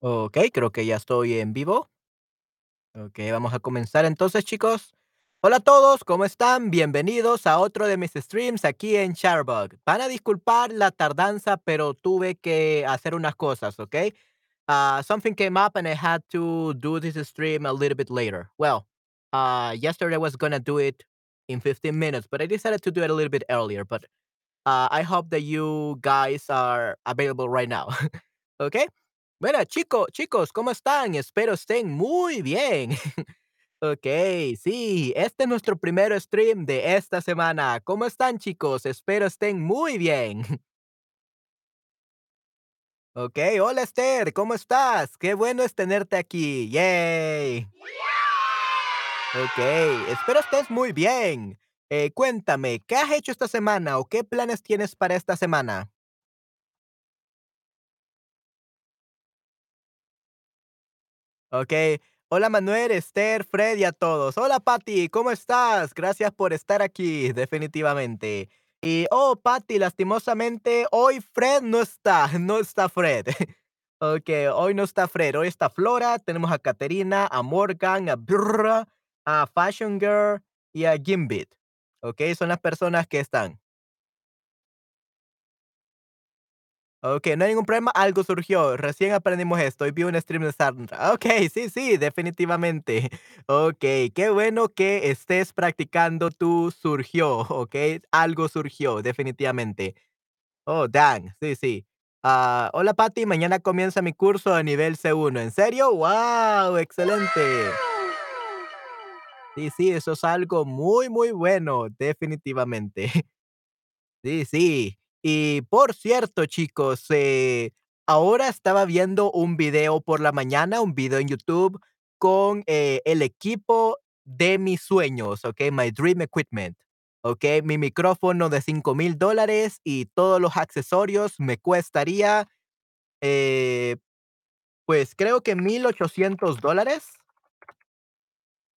Ok, creo que ya estoy en vivo. Ok, vamos a comenzar entonces, chicos. Hola a todos, ¿cómo están? Bienvenidos a otro de mis streams aquí en Charbug. Van a disculpar la tardanza, pero tuve que hacer unas cosas, ¿ok? Uh, something came up and I had to do this stream a little bit later. Well, uh, yesterday I was gonna do it in 15 minutes, but I decided to do it a little bit earlier. But uh, I hope that you guys are available right now. okay? Bueno, chicos, chicos, ¿cómo están? Espero estén muy bien. ok, sí, este es nuestro primer stream de esta semana. ¿Cómo están, chicos? Espero estén muy bien. ok, hola Esther, ¿cómo estás? Qué bueno es tenerte aquí. Yay. Ok, espero estés muy bien. Eh, cuéntame, ¿qué has hecho esta semana o qué planes tienes para esta semana? Ok. Hola Manuel, Esther, Fred y a todos. Hola Patti, ¿cómo estás? Gracias por estar aquí, definitivamente. Y, oh, Patti, lastimosamente, hoy Fred no está, no está Fred. ok, hoy no está Fred, hoy está Flora, tenemos a Caterina, a Morgan, a Brr, a Fashion Girl y a Gimbit. Ok, son las personas que están. Okey, no hay ningún problema, algo surgió, recién aprendimos esto, y vi un stream de Sandra. Okey, sí, sí, definitivamente. Okey, qué bueno que estés practicando tu surgió, okey, algo surgió, definitivamente. Oh, dang, sí, sí. Ah, hola, Patty, mañana comienza mi curso de nivel C1, ¿en serio? ¡Guau! Excelente. Sí, sí, eso es algo muy, muy bueno, definitivamente. Sí, sí. Y por cierto, chicos, eh, ahora estaba viendo un video por la mañana, un video en YouTube con eh, el equipo de mis sueños, ¿ok? My Dream Equipment, ¿ok? Mi micrófono de cinco mil dólares y todos los accesorios me cuestaría, eh, pues creo que mil ochocientos dólares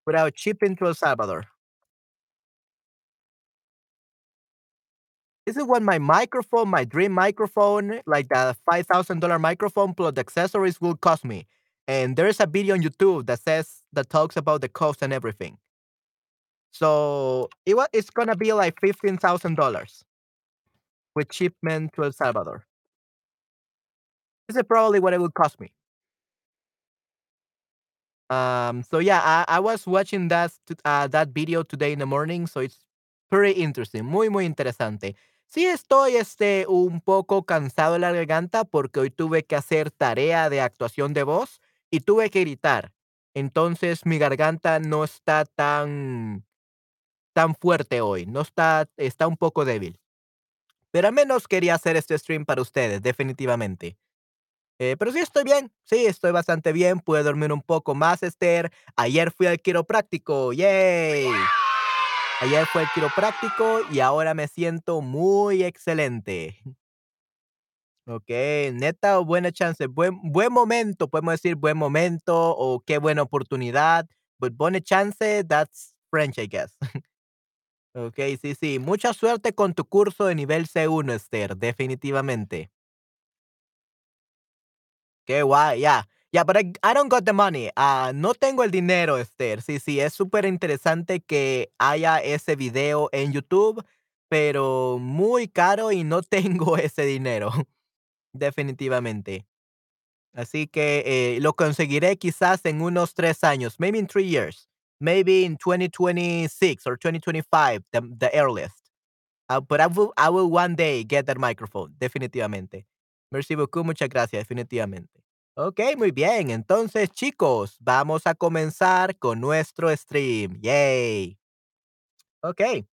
without shipping to El Salvador. This is what my microphone, my dream microphone, like the $5,000 microphone plus the accessories will cost me. And there is a video on YouTube that says, that talks about the cost and everything. So it was, it's gonna be like $15,000 with shipment to El Salvador. This is probably what it would cost me. Um, so yeah, I, I was watching that, uh, that video today in the morning, so it's pretty interesting, muy, muy interesante. Sí estoy, este, un poco cansado de la garganta porque hoy tuve que hacer tarea de actuación de voz y tuve que gritar. Entonces mi garganta no está tan, tan fuerte hoy, no está, está un poco débil. Pero al menos quería hacer este stream para ustedes, definitivamente. Eh, pero sí estoy bien, sí, estoy bastante bien, pude dormir un poco más, Esther. Ayer fui al quiropráctico, ¡yay! Ayer fue el quiropráctico y ahora me siento muy excelente. Okey, neta o buena chance, buen buen momento, podemos decir buen momento o qué buena oportunidad, but buena chance, that's French, I guess. Okey, sí, sí, mucha suerte con tu curso de nivel C1, Esther, definitivamente. Qué guay, yeah, yeah, but I I don't got the money, ah, no tengo el dinero, Esther. Sí, sí, es súper interesante que haya ese video en YouTube, pero muy caro y no tengo ese dinero, definitivamente. Así que, eh, lo conseguiré quizás en unos 3 años, maybe in 3 years, maybe in 2026 or 2025, the the earliest. Ah, but I will I will one day get that microphone, definitivamente. Merci beaucoup, muchas gracias, definitivamente. Okey, muy bien. Entonces, chicos, vamos a comenzar con nuestro stream, yay. Okey.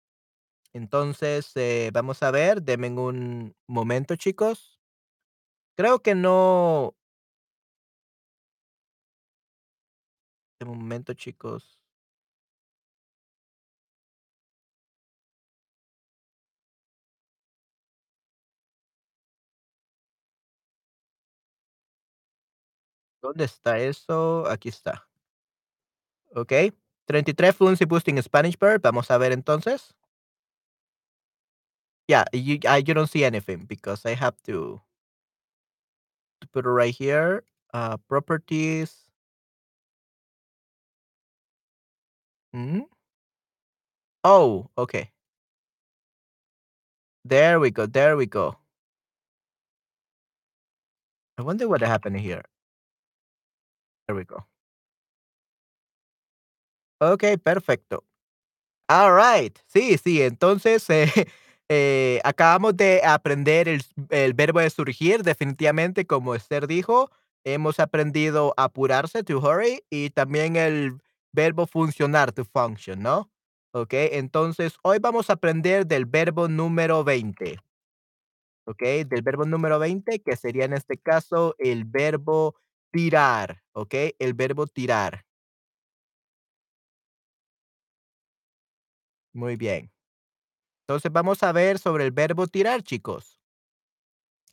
Entonces, eh, vamos a ver, denme un momento, chicos. Creo que no un momento, chicos. ¿Dónde está eso? Aquí está. Okey. 33 Fluency Boosting Spanish Bird. Vamos a ver entonces. Yeah, you you don't see anything because I have to put it right here. uh, properties. Mm? Oh, okay. There we go, there we go. I wonder what happened here. There we go. Okey, perfecto. Alright. Sí, sí, entonces, eh, eh, acabamos de aprender el el verbo de surgir, definitivamente, como Esther dijo, hemos aprendido apurarse, to hurry, y también el verbo funcionar, to function, ¿no? Okey, entonces, hoy vamos a aprender del verbo número 20. Okey, del verbo número 20, que sería, en este caso, el verbo tirar, ¿okey? El verbo tirar. Muy bien. Entonces, vamos a ver sobre el verbo tirar, chicos.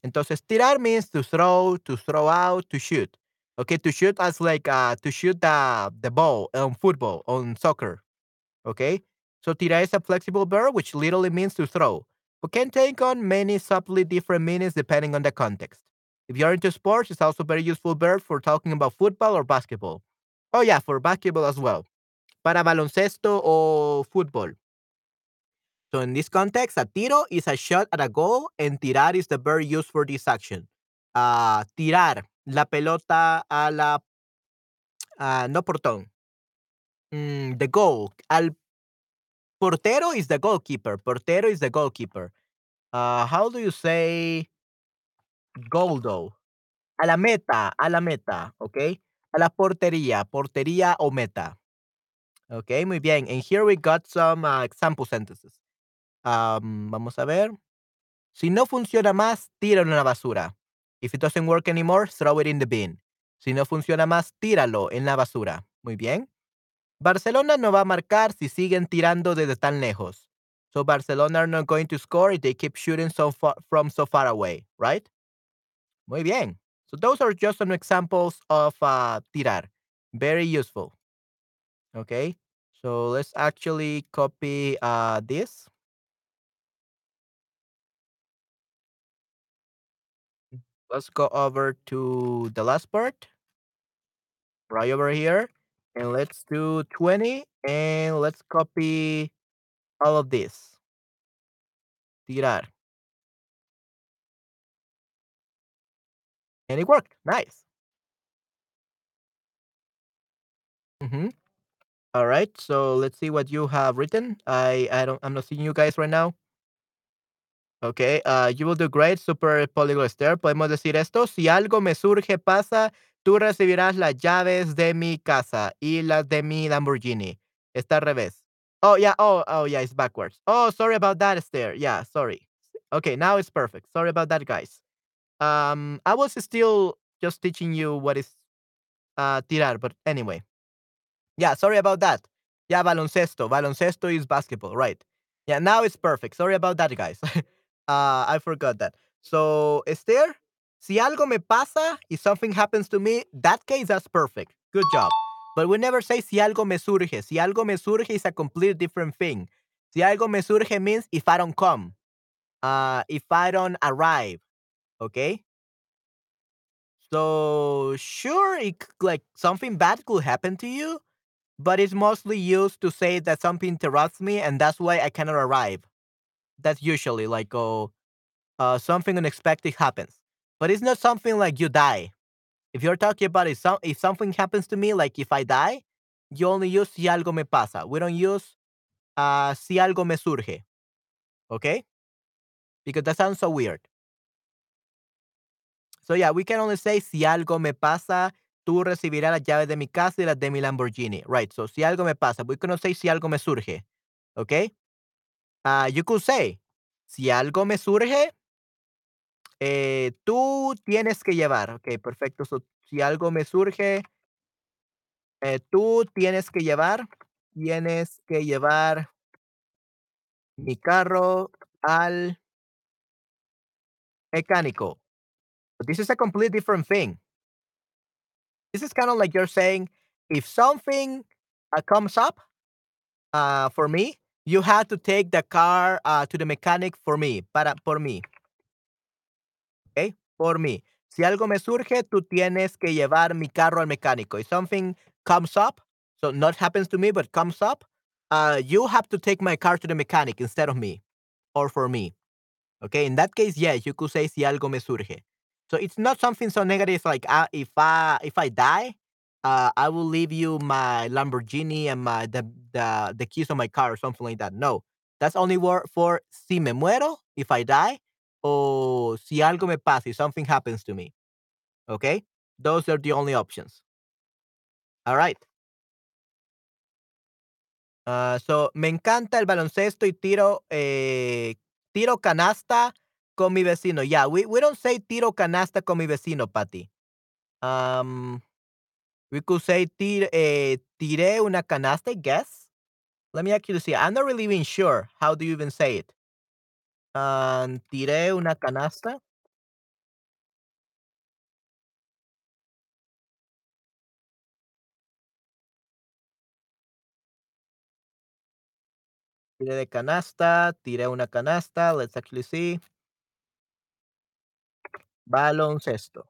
Entonces, tirar means to throw, to throw out, to shoot. Okay, to shoot as like, uh, to shoot the the ball on football, on soccer, okay? So, tirar is a flexible verb which literally means to throw, but can take on many subtly different meanings depending on the context. If you're into sports, it's also a very useful verb for talking about football or basketball. Oh, yeah, for basketball as well. Para baloncesto o fútbol. So in this context, a tiro is a shot at a goal, and tirar is the verb used for this action. Ah, tirar la pelota a la ah, no portón. Mm, the goal. Al portero is the goalkeeper. Portero is the goalkeeper. Uh, how do you say though? A la meta, a la meta, ¿ok? A la portería, portería o meta. Ok, muy bien. And here we got some uh, example sentences. Um, vamos a ver. Si no funciona más, tíralo en la basura. If it doesn't work anymore, throw it in the bin. Si no funciona más, tíralo en la basura. Muy bien. Barcelona no va a marcar si siguen tirando desde tan lejos. So Barcelona are not going to score if they keep shooting so far from so far away, right? Muy bien. So those are just some examples of uh, tirar. Very useful. Okay. So let's actually copy uh, this. let's go over to the last part right over here and let's do 20 and let's copy all of this tirar and it worked nice hmm all right so let's see what you have written i i don't i'm not seeing you guys right now Okay, uh, you will do great, super polyglot Esther. Podemos decir esto. Si algo me surge, pasa, tú recibirás las llaves de mi casa y las de mi Lamborghini. Está al revés. Oh, yeah. Oh, oh, yeah. It's backwards. Oh, sorry about that, Esther. Yeah, sorry. Okay, now it's perfect. Sorry about that, guys. Um, I was still just teaching you what is uh, tirar, but anyway. Yeah, sorry about that. Yeah, baloncesto. Baloncesto is basketball, right? Yeah, now it's perfect. Sorry about that, guys. Uh, I forgot that. So, Esther, si algo me pasa, if something happens to me, that case, that's perfect. Good job. But we never say si algo me surge. Si algo me surge is a completely different thing. Si algo me surge means if I don't come, uh, if I don't arrive. Okay. So sure, it, like something bad could happen to you, but it's mostly used to say that something interrupts me, and that's why I cannot arrive. That's usually like oh uh, something unexpected happens. But it's not something like you die. If you're talking about if, some, if something happens to me like if i die you only use si algo me pasa. We don't use uh, si algo me surge okay? Because that sounds so weird so yeah we can only say si algo me pasa tú recibirás las llaves de mi casa y las de mi Lamborghini right so si algo me pasa we cannot say si algo me surge okay uh, you could say, si algo me surge, eh, tú tienes que llevar. Ok, perfecto. So, si algo me surge, eh, tú tienes que llevar, tienes que llevar mi carro al mecánico. But this is a completely different thing. This is kind of like you're saying, if something uh, comes up uh, for me, you had to take the car uh, to the mechanic for me, para por mí. Okay, por mí. Si algo me surge, tú tienes que llevar mi carro al mecánico. If something comes up, so not happens to me, but comes up, uh, you have to take my car to the mechanic instead of me or for me. Okay, in that case, yes, you could say si algo me surge. So it's not something so negative like uh, if I if I die, uh, I will leave you my Lamborghini and my the the the keys of my car or something like that. No, that's only word for si me muero if I die or si algo me pasa if something happens to me. Okay, those are the only options. All right. Uh, so me encanta el baloncesto y tiro eh, tiro canasta con mi vecino. Yeah, we, we don't say tiro canasta con mi vecino, Patty. Um, we could say tir, eh, tiré una canasta, I guess. Let me actually see. I'm not really even sure. How do you even say it? Um, tiré una canasta. Tiré de canasta, tiré una canasta. Let's actually see. Baloncesto.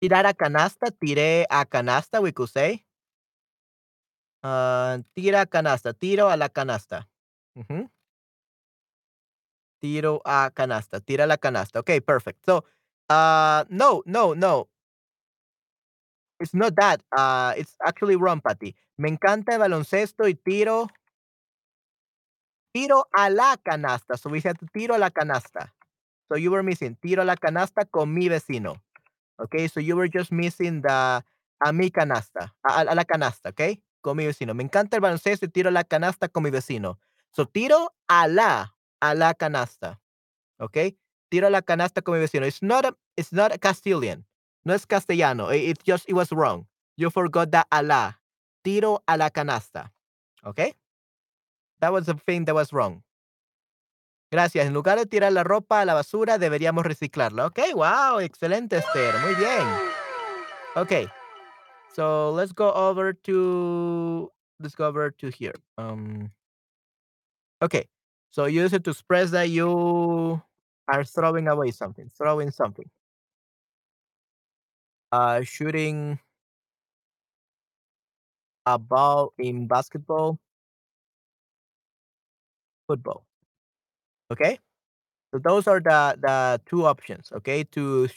Tirar a canasta, tiré a canasta, we could say. Tira canasta, tiro a la canasta. Ujú. Tiro a canasta, tira la canasta. Okay, perfect. So, uh, no, no, no. It's not that. Uh, it's actually wrong, Patty. Me encanta el baloncesto y tiro, tiro a la canasta. So we said tiro a la canasta. So you were missing tiro a la canasta con mi vecino. Okay, so you were just missing the a mi canasta, a, la canasta, okay, con mi vecino. Me encanta el baloncesto y tiro a la canasta con mi vecino. So tiro a la, a la canasta. Okay, tiro a la canasta con mi vecino. It's not a, it's not a Castilian. No es castellano. It, it just it was wrong. You forgot the a la. Tiro a la canasta. Okay, that was the thing that was wrong. Gracias. En lugar de tirar la ropa a la basura, deberíamos reciclarla. Okay, wow, excelente, Esther. Muy bien. Okay, so let's go over to let's go over to here. Um, okay, so use it to express that you are throwing away something, throwing something. Uh, shooting a ball in basketball, football. Okay, so those are the the two options. Okay, to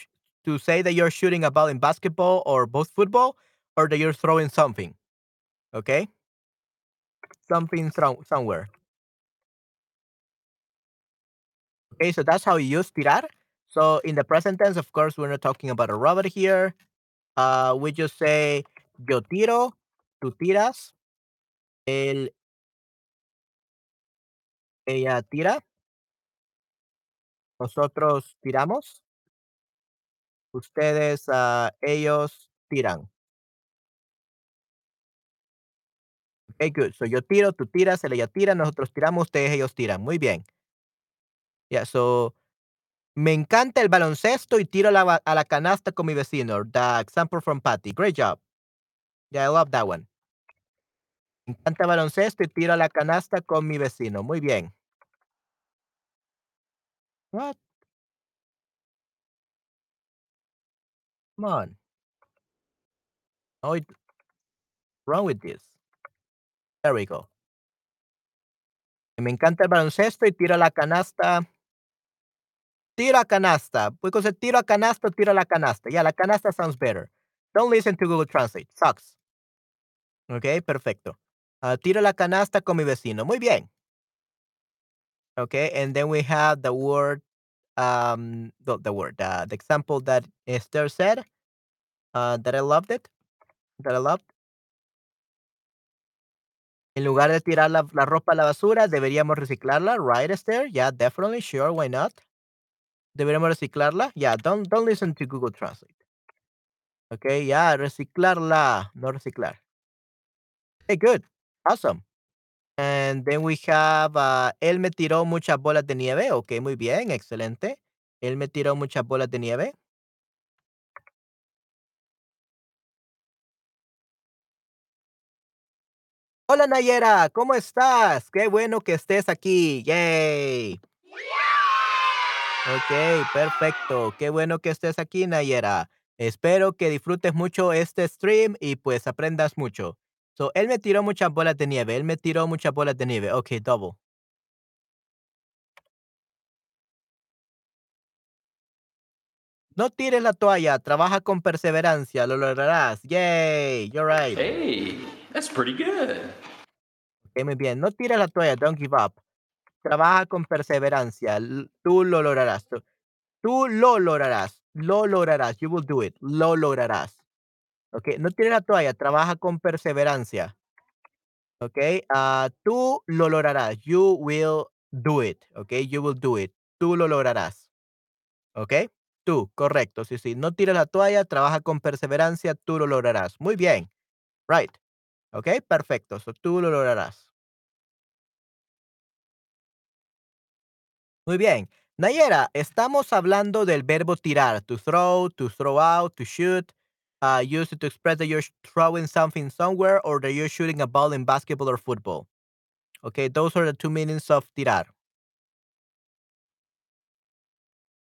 to say that you're shooting a ball in basketball or both football, or that you're throwing something. Okay, something throw somewhere. Okay, so that's how you use tirar. So in the present tense, of course, we're not talking about a robot here. Uh, we just say yo tiro, tú tiras, él, ella tira, nosotros tiramos, ustedes, ah, ellos tiran. Okay, good. So yo tiro, tú tiras, él, ella tira, nosotros tiramos, ustedes, ellos tiran. Muy bien. Yeah, so me encanta el baloncesto y tiro la, a la canasta con mi vecino. The example from Patty. Great job. Yeah, I love that one. Me encanta el baloncesto y tiro a la canasta con mi vecino. Muy bien. What? Come on. Oh, it- wrong with this. There we go. Me encanta el baloncesto y tiro la canasta. Tiro a canasta. Because it tiro canasta, tiro a la canasta. Yeah, la canasta sounds better. Don't listen to Google Translate. Sucks. Okay, perfecto. Ah, tiro la canasta con mi vecino. Muy bien. Okay, and then we have the word, um, the, the word, uh, the example that Esther said, uh, that I loved it, that I loved. En lugar de tirar la, la ropa a la basura, deberíamos reciclarla, right, Esther? Yeah, definitely, sure, why not? Deberíamos reciclarla. Yeah, don't, don't listen to Google Translate. Okay, yeah, reciclarla, no reciclar. Hey, good, awesome. And then we have, uh, él me tiró muchas bolas de nieve. Okay, muy bien, excelente. Él me tiró muchas bolas de nieve. Hola Nayera, ¿cómo estás? Qué bueno que estés aquí. Yay. Okey, perfecto. Qué bueno que estés aquí, Nayera. Espero que disfrutes mucho este stream y, pues, aprendas mucho. So, él me tiró muchas bolas de nieve, él me tiró muchas bolas de nieve. Okey, double. No tires la toalla, trabaja con perseverancia, lo lograrás. Yay, you're right. Hey, that's pretty good. Okey, muy bien. No tires la toalla, don't give up. Trabaja con perseverancia, tú lo lograrás. Tú tú lo lograrás, lo lograrás. You will do it. Lo lograrás. Okey, no tires la toalla, trabaja con perseverancia. Okey, ah, tú lo lograrás. You will do it, okey, you will do it. Tú lo lograrás, ¿okey? Tú, correcto, sí, sí. No tires la toalla, trabaja con perseverancia, tú lo lograrás. Muy bien, right, okey, perfecto. So, tú lo lograrás. Muy bien. Nayera, estamos hablando del verbo tirar, to throw, to throw out, to shoot, uh, use it to express that you're throwing something somewhere or that you're shooting a ball in basketball or football. Okay, those are the 2 meanings of tirar.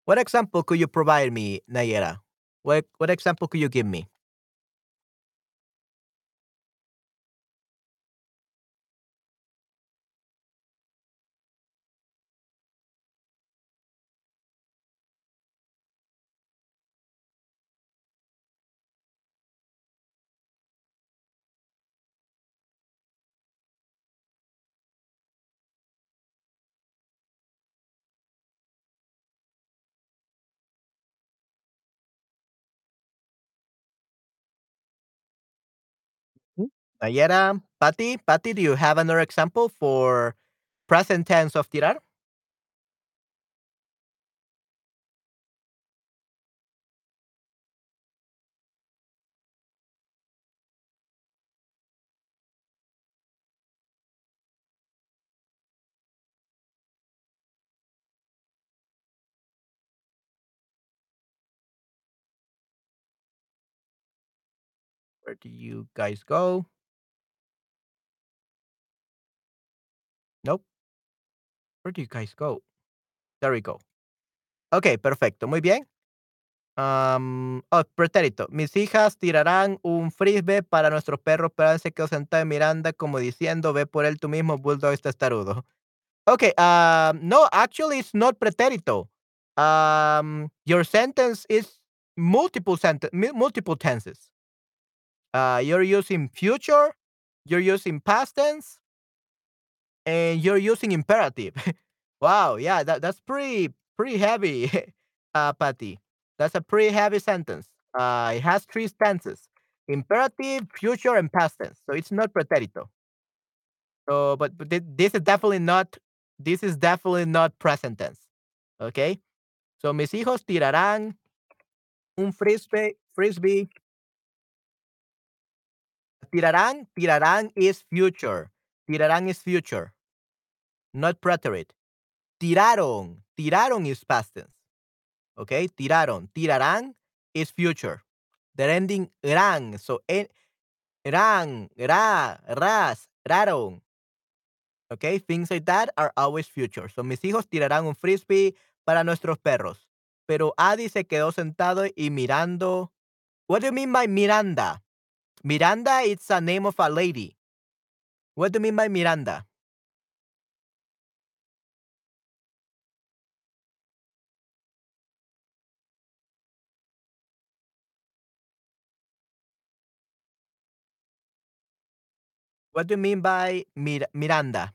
What example could you provide me, Nayera? What what example could you give me? Nayera, Patty, Patty, do you have another example for present tense of tirar? Where do you guys go? Nope. Where do you guys go? There we go. Okey, perfecto, muy bien. Am, oh, pretérito. Mis hijas tirarán un frisbee para nuestro perro, pero se quedó sentado en Miranda como diciendo: "Ve por él tú mismo, bulldog es testarudo". Okay, um, no, actually, it's not pretérito. Um, your sentence is multiple sent multiple tenses. Uh, you're using future, you're using past tense, and you're using imperative. wow, yeah, that, that's pretty pretty heavy, uh, Patty. That's a pretty heavy sentence. Uh, it has three tenses: imperative, future, and past tense. So it's not pretérito. So, but, but this is definitely not. This is definitely not present tense. Okay. So mis hijos tirarán un frisbee. Frisbee. Tirarán. Tirarán is future. Tirarán is future. Not preterite. Tiraron. Tiraron is past tense. Okay. Tiraron. Tirarán is future. They're ending ran. So en, ran, ra, ras. Okay, things like that are always future. So mis hijos tirarán un frisbee para nuestros perros. Pero Adi se quedó sentado y mirando. What do you mean by Miranda? Miranda, it's a name of a lady. What do you mean by Miranda? What do you mean by Mir- Miranda?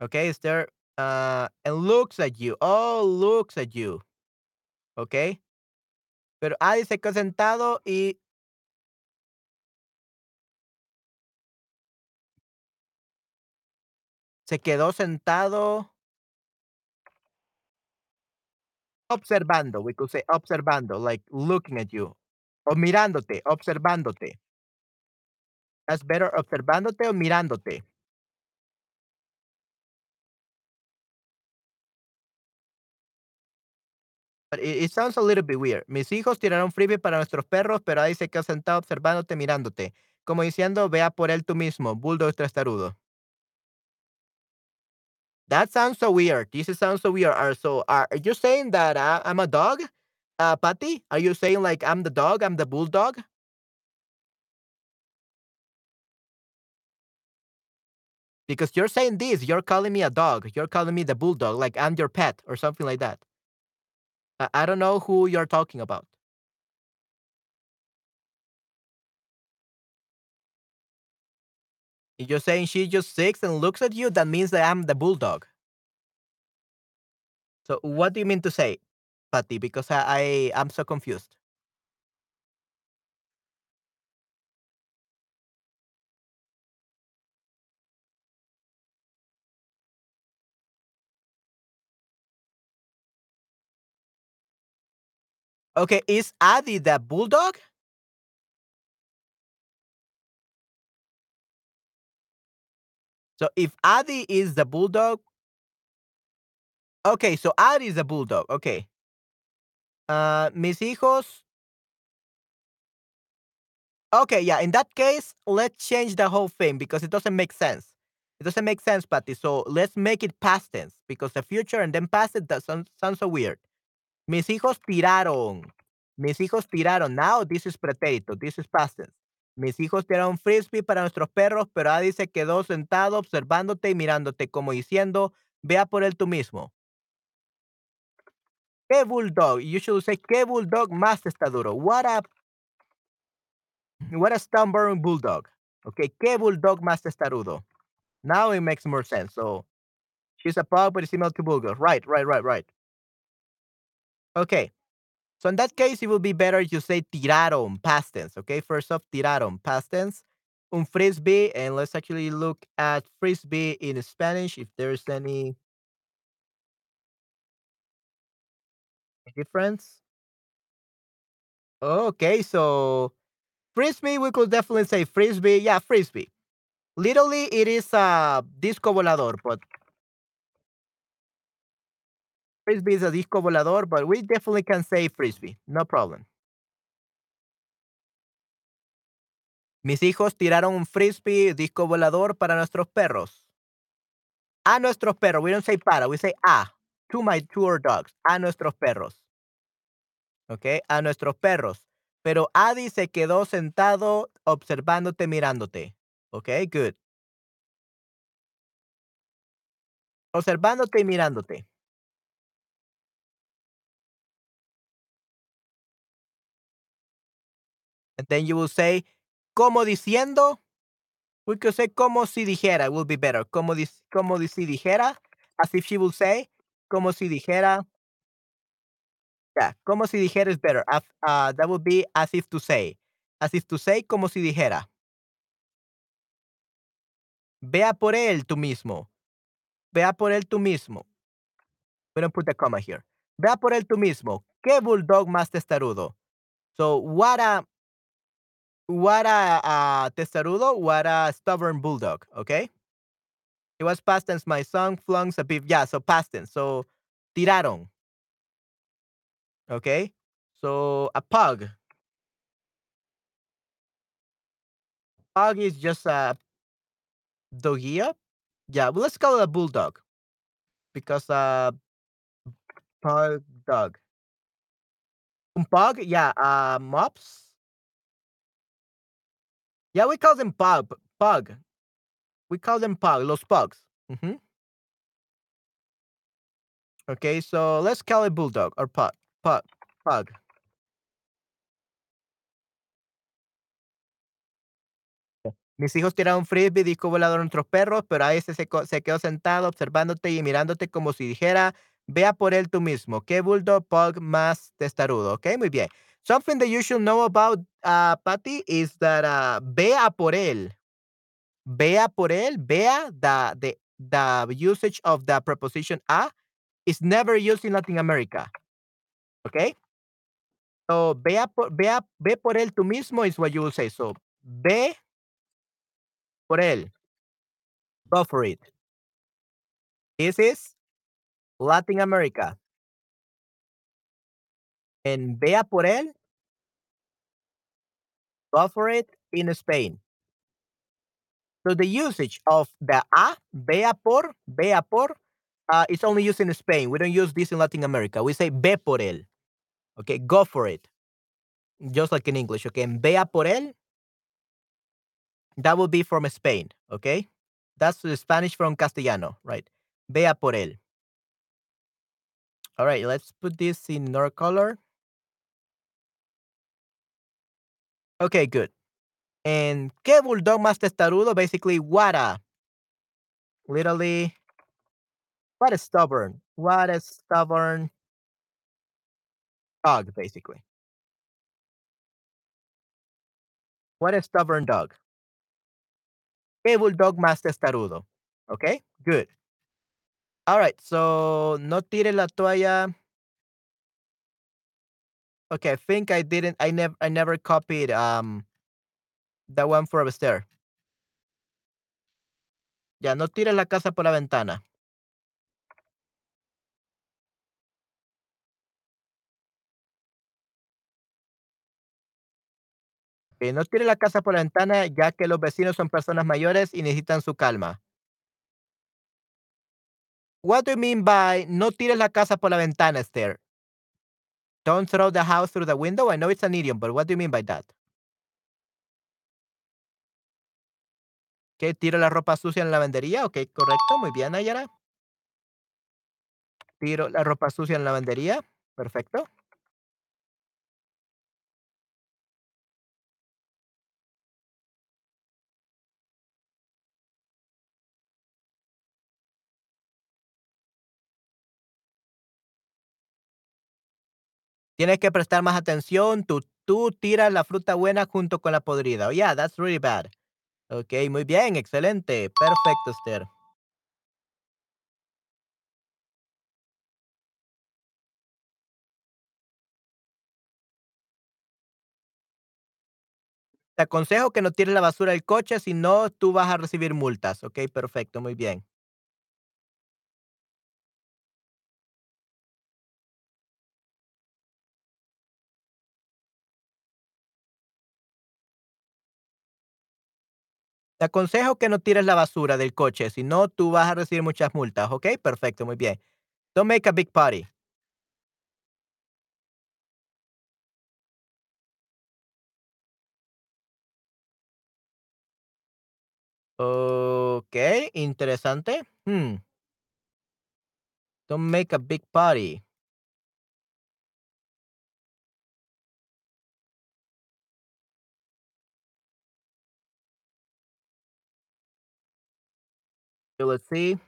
Okay, is there uh and looks at you. Oh, looks at you. Okay. Pero Adi se quedó sentado y se quedó sentado observando. We could say observando, like looking at you. O mirándote, observándote. That's better observándote o mirándote. But it, it sounds a little bit weird. Mis hijos tiraron frisbee para nuestros perros, pero ahí se quedó sentado observándote, mirándote. Como diciendo, ve a por él tú mismo, bulldog testarudo. That sounds so weird. This sounds so weird. Are so are you saying that I, I'm a dog, uh, Patty? Are you saying like I'm the dog? I'm the bulldog? Because you're saying this, you're calling me a dog. You're calling me the bulldog, like I'm your pet or something like that. I, I don't know who you're talking about. If you're saying she just sits and looks at you, that means that I'm the bulldog. So what do you mean to say, Patty? Because I, I am so confused. Okay, is Adi the bulldog? So if Adi is the bulldog, okay, so Adi is the bulldog. Okay. Uh, mis hijos. Okay, yeah. In that case, let's change the whole thing because it doesn't make sense. It doesn't make sense, Patty. So let's make it past tense because the future and then past it that sounds, sounds so weird. Mis hijos tiraron. Mis hijos tiraron. Now this is pretérito. This is past. Mis hijos tiraron frisbee para nuestros perros, pero Adi se quedó sentado observándote y mirándote como diciendo, vea por él tú mismo. ¿Qué bulldog? You should say, ¿qué bulldog más está duro? What a, what a stubborn bulldog. Okay, ¿qué bulldog más testarudo? Now it makes more sense. So, she's a pug, but it's similar to bulldog. Right, right, right, right. Okay. So in that case, it will be better you say tiraron, past tense. Okay, first off, tiraron, past tense. Un frisbee, and let's actually look at frisbee in Spanish if there's any difference. Okay, so frisbee, we could definitely say frisbee. Yeah, frisbee. Literally, it is a disco volador, but frisbee is a disco volador, but we definitely can say frisbee. No problem. Mis hijos tiraron un frisbee disco volador para nuestros perros. A nuestros perros. We don't say para, we say a. To my two our dogs. A nuestros perros. Okay, a nuestros perros. Pero Adi se quedó sentado observándote, mirándote. Okay, good. Observándote y mirándote. And then you will say, como diciendo, we could say como si dijera, will be better. Como, como si dijera, as if she will say, como si dijera. Yeah, como si dijera is better. Uh, that would be as if to say. As if to say, como si dijera. Vea por él tú mismo. Vea por él tú mismo. We don't put the comma here. Vea por él tú mismo. ¿Qué bulldog más testarudo? So, what a, what a uh, testarudo, what a stubborn bulldog, okay? It was past tense. My son flung a beef. Yeah, so past tense. So, tiraron. Okay? So, a pug. Pug is just a dogia. Yeah, well, let's call it a bulldog. Because uh pug dog. Pug, yeah, uh mops. Yeah, we call them pug. Pug. We call them pug, los pugs. hmm Okay, so let's call it bulldog or pug. Pug. Pug. Mis hijos tiraron frisbee, disco volador a nuestros perros, pero a ese se, se quedó sentado observándote y mirándote como si dijera, vea por él tú mismo. ¿Qué bulldog pug más testarudo? Ok, muy bien. Something that you should know about uh, Patty is that uh, vea por él. Vea por él, vea, the, the, the usage of the preposition a is never used in Latin America. Okay? So, vea por, vea, ve por él tú mismo is what you will say. So, ve por él. Go for it. This is Latin America. En vea por él. Go for it in Spain. So the usage of the a, vea por, vea por, uh, it's only used in Spain. We don't use this in Latin America. We say ve por él. Okay, go for it. Just like in English. Okay, vea por él. That would be from Spain. Okay, that's the Spanish from Castellano, right? Vea por él. All right, let's put this in another color. Okay, good. And ¿qué bulldog más testarudo? Basically, what a literally what a stubborn, what a stubborn dog, basically. What a stubborn dog. ¿Qué bulldog más testarudo? Okay, good. All right, so no tire la toalla. Okay, I think I didn't. I never. I never copied um that one for upstairs. Ya, no tires la casa por la ventana. Que no tire la casa por la ventana, ya que los vecinos son personas mayores y necesitan su calma. What do you mean by no tires la casa por la ventana, Esther? Don't throw the house through the window. I know it's an idiom, but what do you mean by that? ¿Que tiro la ropa sucia en la lavandería? Ok, correcto. Muy bien, Ayara. Tiro la ropa sucia en la lavandería. Perfecto. Tienes que prestar más atención. Tú, tú tiras la fruta buena junto con la podrida. Oh, yeah, that's really bad. Ok, muy bien, excelente. Perfecto, Esther. Te aconsejo que no tires la basura del coche, si no, tú vas a recibir multas. Ok, perfecto, muy bien. Te aconsejo que no tires la basura del coche, si no, tú vas a recibir muchas multas. Ok, perfecto, muy bien. Don't make a big party. Ok, interesante. Hmm. Don't make a big party. Let's see.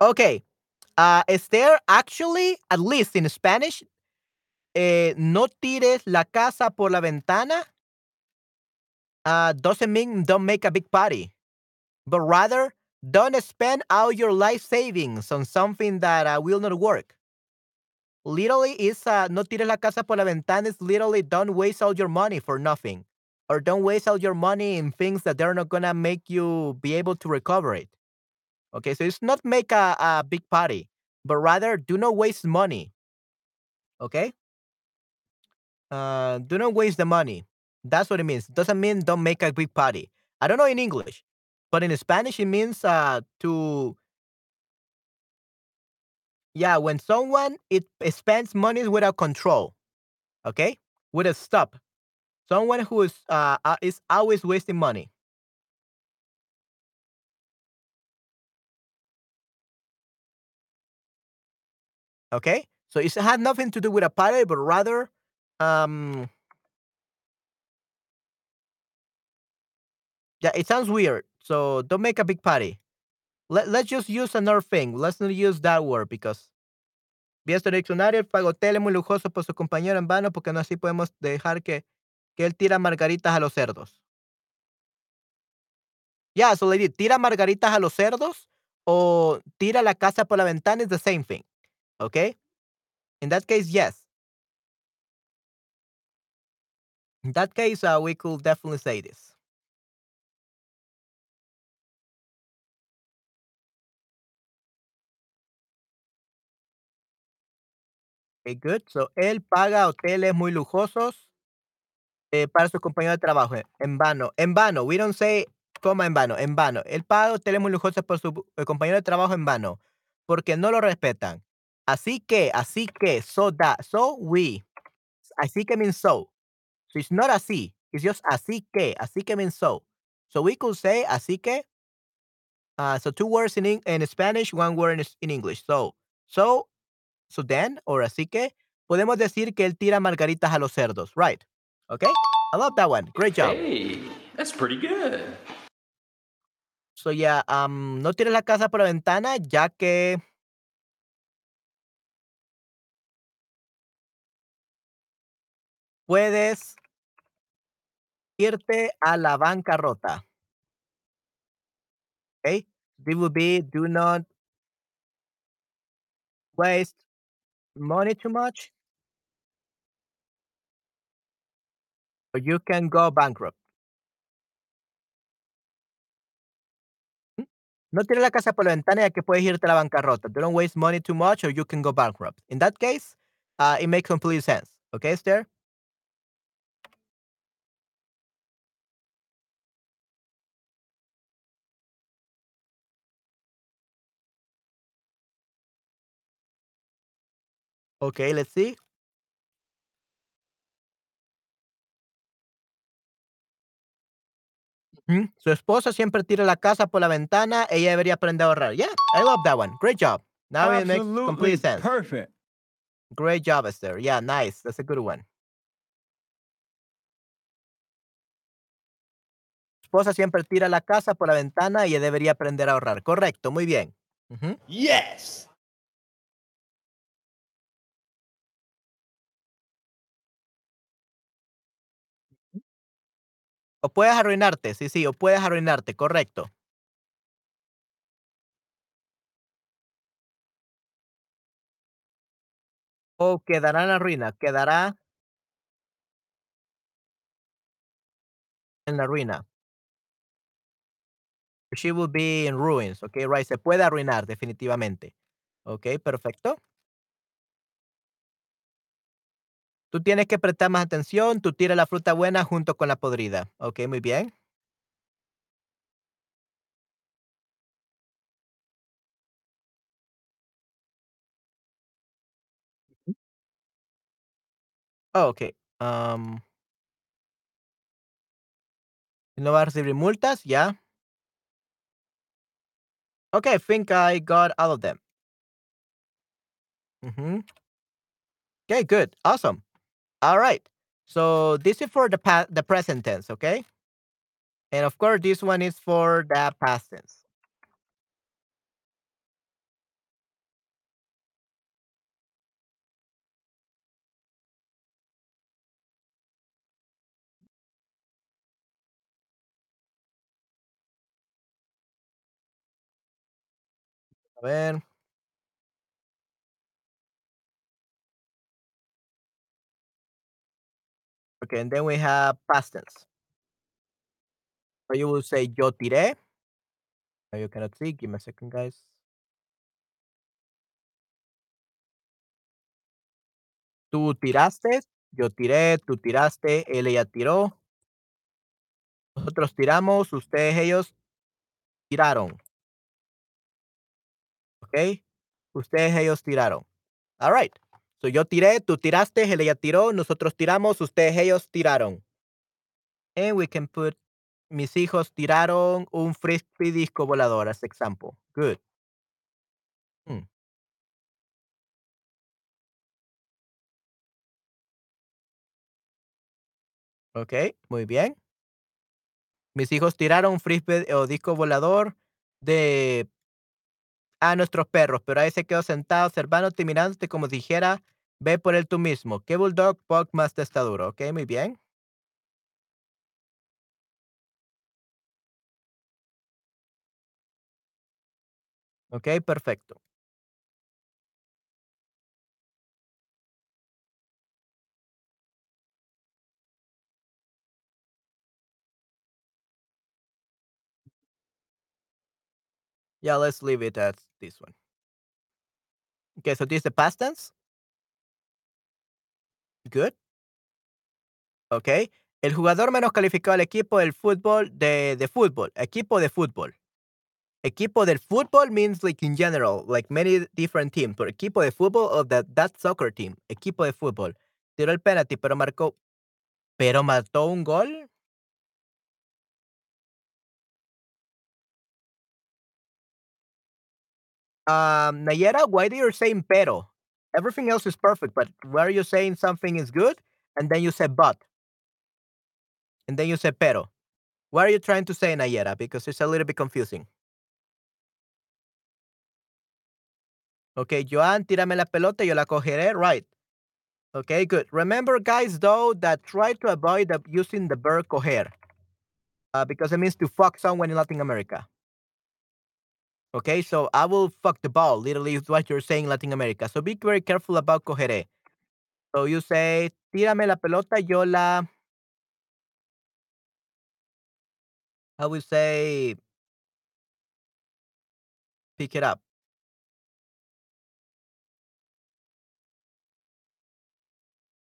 Okay. Uh, there actually, at least in Spanish, eh, no tires la casa por la ventana uh, doesn't mean don't make a big party, but rather don't spend all your life savings on something that uh, will not work. Literally, is uh, no tires la casa por la ventana is literally don't waste all your money for nothing, or don't waste all your money in things that they're not gonna make you be able to recover it. Okay, so it's not make a, a big party, but rather do not waste money. Okay? Uh, do not waste the money. That's what it means. Doesn't mean don't make a big party. I don't know in English, but in Spanish it means uh, to. Yeah, when someone it spends money without control, okay, with a stop. Someone who is uh, is always wasting money. Okay, so it had nothing to do with a party, but rather, um, yeah, it sounds weird. So don't make a big party. Let, let's just use another thing. Let's not use that word because vi este diccionario, el pagotel es muy lujoso por su compañero en vano porque no así podemos dejar que, que él tira margaritas a los cerdos. Yeah, so lady, tira margaritas a los cerdos o tira la casa por la ventana is the same thing. Okay? In that case, yes. In that case, uh, we could definitely say this. Okay, good. So, él paga hoteles muy lujosos eh, para sus compañeros de trabajo. eh, En vano. En vano. We don't say coma en vano. En vano. Él paga hoteles muy lujosos por su compañero de trabajo en vano. Porque no lo respetan. Así que, así que, so that, so we. Así que means so. So it's not así. It's just así que. Así que means so. So we could say así que. Uh, so two words in, in Spanish, one word in, in English. So, so, so then, or así que, podemos decir que él tira margaritas a los cerdos, right? Okay? I love that one. Great job. Hey, that's pretty good. So yeah, um, no tires la casa por la ventana ya que puedes irte a la bancarrota. Okay? This would be do not waste money too much or you can go bankrupt. ¿Mm? No tires la casa por la ventana ya que puedes irte a la bancarrota. Don't waste money too much or you can go bankrupt. In that case, uh, it makes complete sense. Okay, Esther? Okay, let's see. Ujú. Su esposa siempre tira la casa por la ventana. Ella debería aprender a ahorrar. Yeah, I love that one. Great job. Now it makes Absolutely complete sense. perfect. Great job, Esther. Yeah, nice. That's a good one. Su esposa siempre tira la casa por la ventana y ella debería aprender a ahorrar. Correcto, muy bien. Ujú. Yes. O puedes arruinarte, sí, sí, o puedes arruinarte, correcto. O quedará en la ruina, quedará en la ruina. She will be in ruins, okay, right. Se puede arruinar, definitivamente. Ok, perfecto. Tú tienes que prestar más atención, tú tira la fruta buena junto con la podrida. Ok, muy bien. Oh, ok. am, no va a recibir multas, ya. Okay, I think I got all of them. Okay, good. Awesome. All right. So this is for the pa- the present tense, okay? And of course, this one is for the past tense. A ver. Okay, and then we have past tense. So you will say yo tiré. Now you cannot see. Give me a second, guys. Tú tiraste, yo tiré, tú tiraste, él ella tiró. Nosotros tiramos, ustedes ellos tiraron. ¿Ok? Ustedes ellos tiraron. All right. Yo tiré, tú tiraste, él ella tiró, nosotros tiramos, ustedes ellos tiraron. And we can put mis hijos tiraron un frisbee disco volador as example. Good. Hmm. Ok, muy bien. Mis hijos tiraron un frisbee o disco volador de a nuestros perros, pero ahí se quedó sentado observándote mirándote como si dijera, Ve por él tú mismo. ¿Qué Bulldog Puck más testaduro? Ok, muy bien. Ok, perfecto. Yeah, let's leave it at this one. Okay, so this is the past tense. Good. Okay. El jugador menos calificado del equipo del fútbol de, de fútbol. Equipo de fútbol. Equipo del fútbol means like in general, like many different teams. But equipo de fútbol of that, that soccer team. Equipo de fútbol. Tiró el penalti, pero marcó. Pero mató un gol. Um, Nayera, why do you saying pero? Everything else is perfect, but where you're saying something is good, and then you say but, and then you say pero. What are you trying to say, Nayera? Because it's a little bit confusing. Okay, Joan, tírame la pelota, yo la cogeré. Right. Okay, good. Remember, guys, though, that try to avoid using the verb coger uh, because it means to fuck someone in Latin America. Okay, so I will fuck the ball. Literally, is what you're saying in Latin America. So be very careful about cogeré. So you say, tírame la pelota, yo la. I will say, pick it up.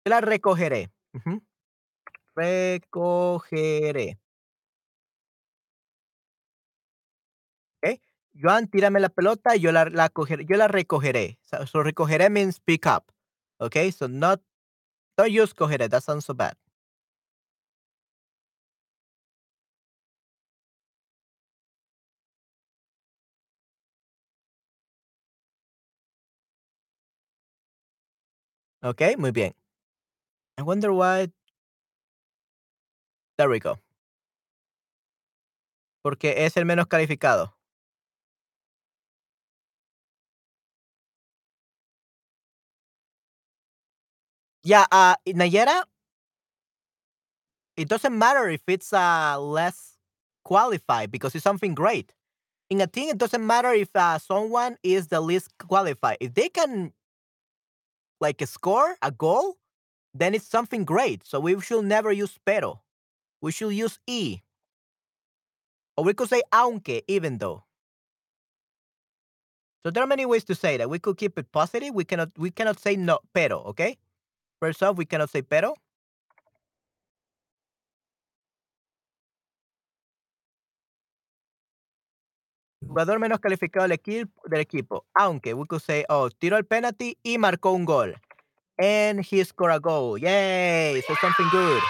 La recogeré. Ujú. Recogeré. Joan, tírame la pelota, yo la, la cogeré, yo la recogeré. So, so recogeré means pick up. Okay, so not don't use cogeré. That sounds so bad. Okay, muy bien. I wonder why. There we go. Porque es el menos calificado. Yeah, uh, Nayera, it doesn't matter if it's uh, less qualified because it's something great. In a team, it doesn't matter if uh, someone is the least qualified. If they can like score a goal, then it's something great. So we should never use pero. We should use e. Or we could say aunque, even though. So there are many ways to say that. We could keep it positive. We cannot we cannot say no pero, okay? First off, we cannot say pero. Jugador menos calificado del equipo, del equipo. Aunque we could say, oh, tiró el penalty y marcó un gol. And he scored a goal. Yay! So something good.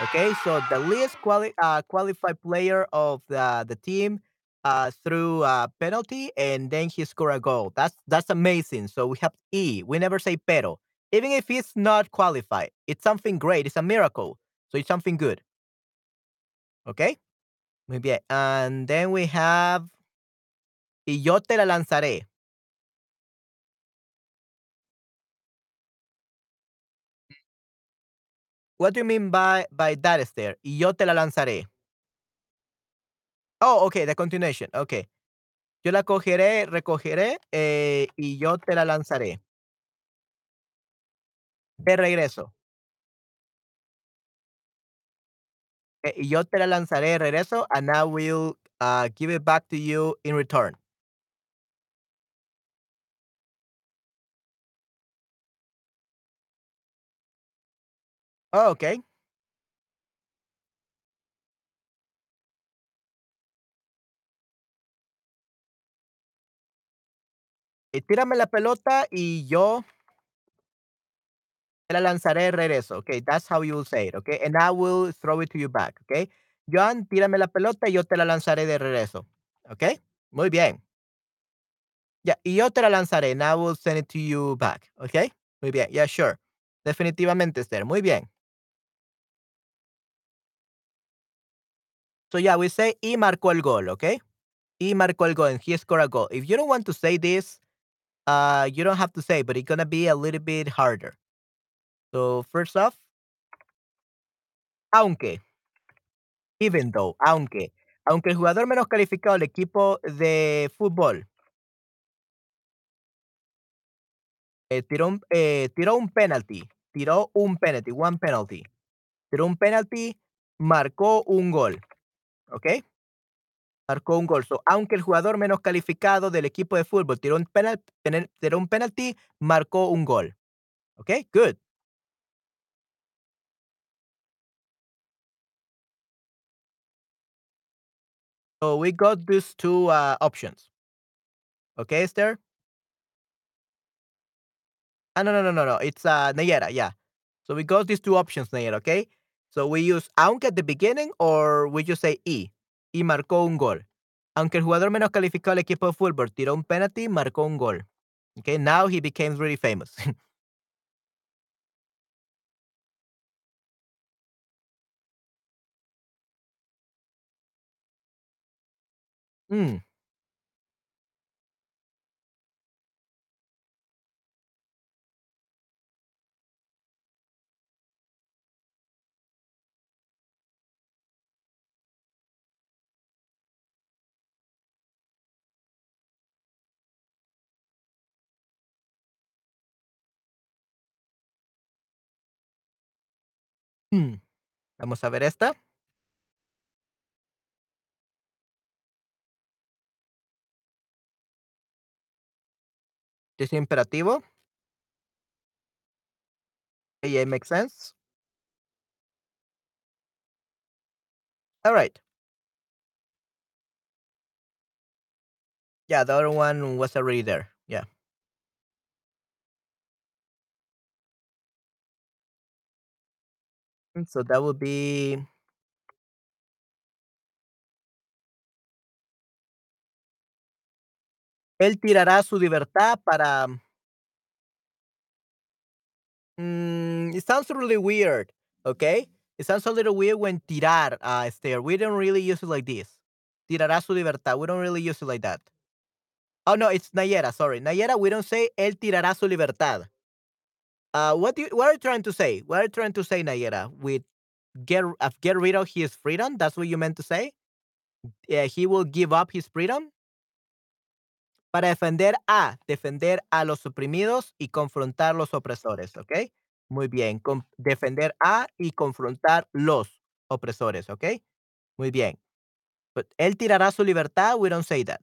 Okay, so the least quali- uh, qualified player of the, the team uh, threw a penalty and then he scored a goal. That's that's amazing. So we have E. We never say pero. Even if he's not qualified, it's something great. It's a miracle. So it's something good. Okay? Muy bien. And then we have y yo te la lanzaré. What do you mean by by that, Esther? Y yo te la lanzaré. Oh, okay, the continuation. Okay. Yo la cogeré, recogeré eh, y yo te la lanzaré. De regreso. Eh, y yo te la lanzaré de regreso and I will uh, give it back to you in return. Oh, okay. Y tírame la pelota y yo te la lanzaré de regreso. Okay, that's how you will say it. Okay, and I will throw it to you back. Okay, Joan, tírame la pelota y yo te la lanzaré de regreso. Okay, muy bien. Ya, y yo te la lanzaré and I will send it to you back. Okay, muy bien. Yeah, sure. Definitivamente, Esther. Muy bien. So yeah, we say y marcó el gol, okay? Y marcó el gol and he scored a goal. If you don't want to say this, uh, you don't have to say, but it's gonna be a little bit harder. So first off, aunque, even though, aunque, aunque el jugador menos calificado del equipo de fútbol eh, tiró, un, eh, tiró un penalty, tiró un penalty, one penalty, tiró un penalty, marcó un gol, ¿ok? Marcó un gol. So, aunque el jugador menos calificado del equipo de fútbol tiró un penal penal tiró un penalti, marcó un gol. Okay, good. So we got these two uh, options. Okay, Esther? Ah, no, no, no, no, no. It's uh, Nayera, yeah. So we got these two options, Nayera, okay? So we use aunque at the beginning or we just say y. Y marcó un gol. Aunque el jugador menos calificado del equipo de fútbol tiró un penalty, marcó un gol. Okay, now he became really famous. mm. Mm. Vamos a ver esta. ¿Es imperativo? Yeah, makes sense. All right. Yeah, the other one was already there. Yeah. Mm, So that would be él tirará su libertad para mm, it sounds really weird, okay? It sounds a little weird when tirar, uh, Esther. We don't really use it like this. Tirará su libertad. We don't really use it like that. Oh no, it's Nayera. Sorry, Nayera. We don't say él tirará su libertad. Uh, what do you, what are you trying to say? What are you trying to say, Nayera? With get uh, get rid of his freedom? That's what you meant to say? Yeah, he will give up his freedom para defender a defender a los oprimidos y confrontar los opresores, ¿ok? Muy bien, defender a y confrontar los opresores, ¿ok? Muy bien. But él tirará su libertad. We don't say that.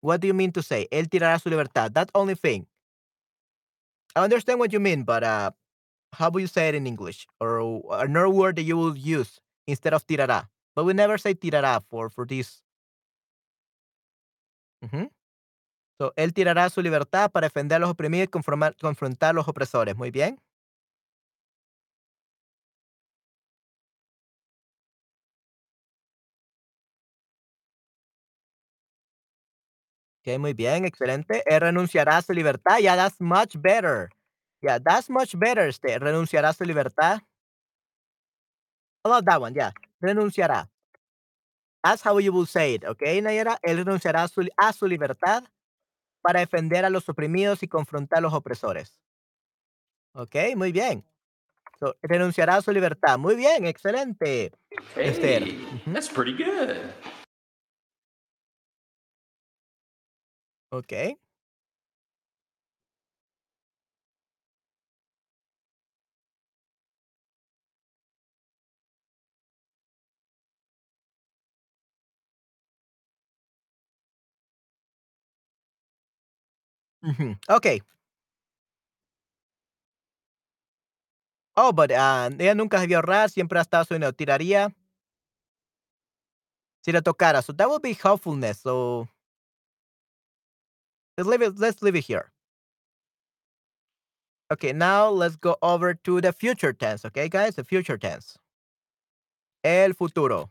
What do you mean to say? Él tirará su libertad. That only thing. I understand what you mean, but uh, how would you say it in English? Or another word that you will use instead of tirará. But we never say tirará for, for this. So, él tirará su libertad para defender a los oprimidos y confrontar a los opresores. Muy bien. Ok, muy bien, excelente. Él renunciará a su libertad. Yeah, that's much better. Yeah, that's much better. Este, renunciará a su libertad. I love that one. Yeah, renunciará. That's how you will say it. Ok, Nayera. Él renunciará a su, a su libertad para defender a los oprimidos y confrontar a los opresores. Ok, muy bien. So, renunciará a su libertad. Muy bien, excelente. Esther. Hey, Ujú. that's pretty good. Ok. Ujú. Ok. Oh, but ah, ella nunca vio ahorrar, siempre ha estado subiendo, tiraría si le tocara. So that would be helpfulness. So let's leave it, let's leave it here. Okay, now let's go over to the future tense. Okay, guys, the future tense. El futuro.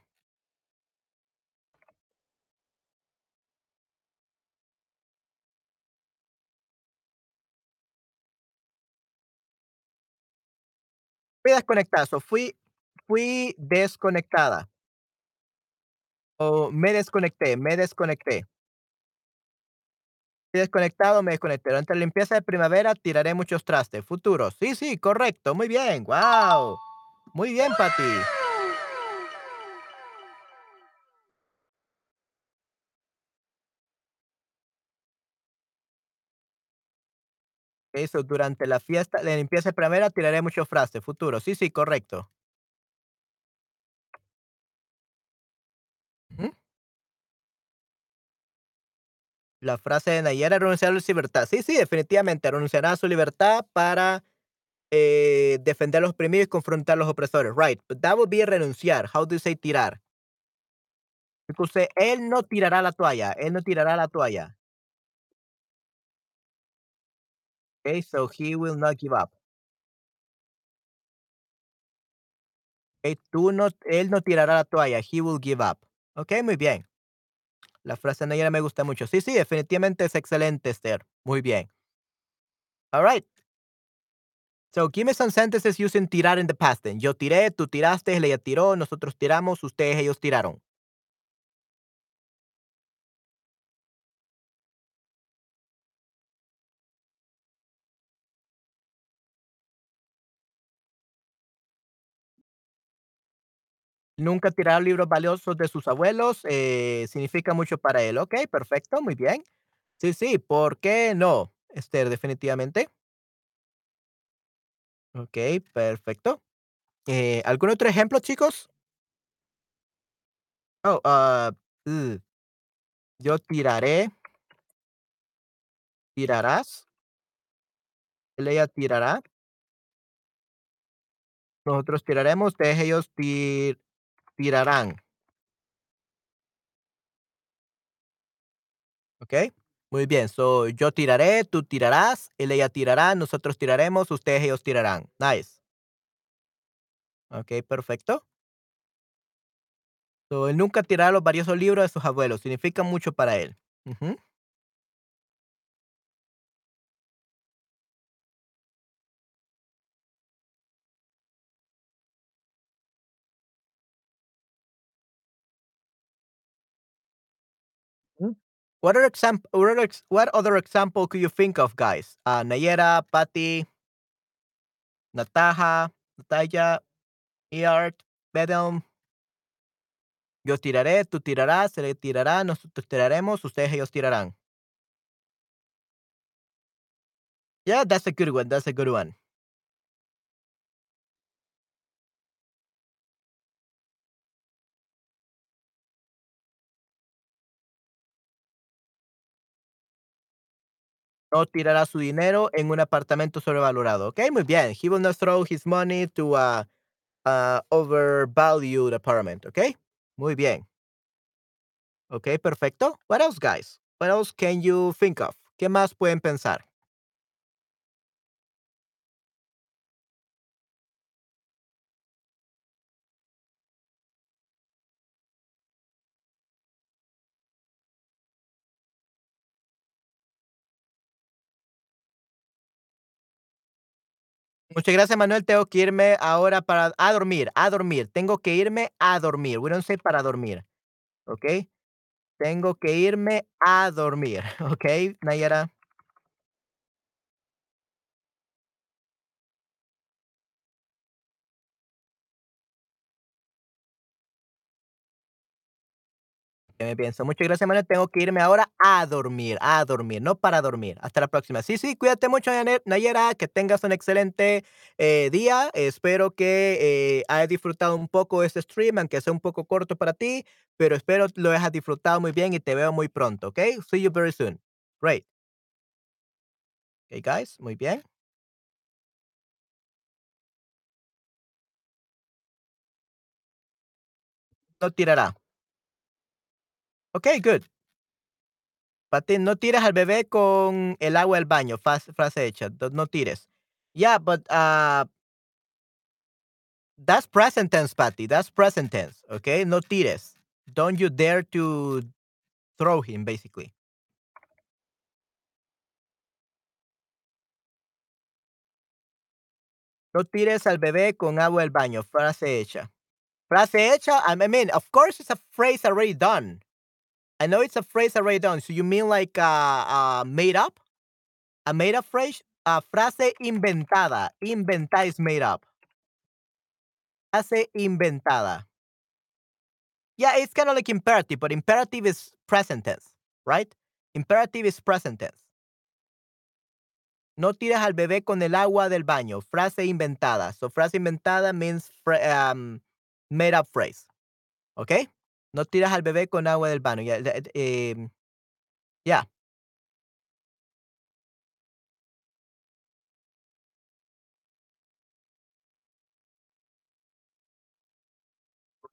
Fui desconectada. So fui, fui desconectada. O me desconecté, me desconecté. Fui desconectado, me desconecté. Durante la limpieza de primavera tiraré muchos trastes. Futuro. Sí, sí, correcto. Muy bien. Wow. Muy bien, Pati. Eso, durante la fiesta de limpieza de tiraré muchos frases. Futuro. Sí, sí, correcto. La frase de Nayera renunciar a su libertad. Sí, sí, definitivamente. Renunciará a su libertad para eh, defender a los oprimidos y confrontar a los opresores. Right. But that would be renunciar. How do you say tirar? Entonces, él no tirará la toalla. Él no tirará la toalla. Okey, so he will not give up. Okey, tú no él no tirará la toalla, he will give up. Okey, muy bien. La frase Nayera me gusta mucho. Sí, sí, definitivamente es excelente, Esther. Muy bien. All right. So, give me some sentences using tirar in the past tense. Yo tiré, tú tiraste, ella tiró, nosotros tiramos, ustedes, ellos tiraron. Nunca tirar libros valiosos de sus abuelos, eh, significa mucho para él. Okey, perfecto, muy bien. Sí, sí, ¿por qué no, Esther? Definitivamente. Okey, perfecto. Eh, ¿algún otro ejemplo, chicos? Oh, ah, uh, yo tiraré ¿Tirarás? Ella tirará. Nosotros tiraremos, ustedes, ellos ti tirarán. Okey, muy bien. So, yo tiraré, tú tirarás, él, ella tirará, nosotros tiraremos, ustedes, ellos tirarán. Nice. Okey, perfecto. So, él nunca tirará los valiosos libros de sus abuelos, significa mucho para él. What other exam what other example could you think of, guys? Uh, Nayera, Patty Nataja, Nataya, Eart, Bedel. Yo tiraré, tú tirarás, él tirará, nosotros tiraremos, ustedes, ellos tirarán. Yeah, that's a good one, that's a good one. No tirará su dinero en un apartamento sobrevalorado. Okey, muy bien. He will not throw his money to a a overvalued apartment, okey. Muy bien. Okey, perfecto. What else, guys? What else can you think of? ¿Qué más pueden pensar? Muchas gracias, Manuel. Tengo que irme ahora para a dormir, a dormir. Tengo que irme a dormir. We don't say para dormir, ¿okey? Tengo que irme a dormir, ¿okey, Nayera? Me pienso. Muchas gracias, Manuel. Tengo que irme ahora a dormir, a dormir, no para dormir. Hasta la próxima. Sí, sí, cuídate mucho, Nayera, que tengas un excelente, eh, día. Espero que, eh, hayas disfrutado un poco este stream, aunque sea un poco corto para ti, pero espero lo hayas disfrutado muy bien y te veo muy pronto, ¿okey? See you very soon. Great. Okey, guys, muy bien. No tirará. Okey, good. Pati, no tires al bebé con el agua del baño, frase hecha, no tires. Yeah, but, ah that's present tense, Patty, that's present tense, okey, no tires. Don't you dare to throw him, basically. No tires al bebé con agua del baño, frase hecha. Frase hecha, I mean, of course, it's a phrase already done. I know it's a phrase already done. So you mean like, uh, uh, made up? A made up phrase? A frase inventada. Inventada is made up. Frase inventada. Yeah, it's kinda like imperative, but imperative is present tense, right? Imperative is present tense. No tires al bebé con el agua del baño, frase inventada. So frase inventada means um, made up phrase, ¿okey? No tiras al bebé con agua del baño. Ya. Yeah. Em,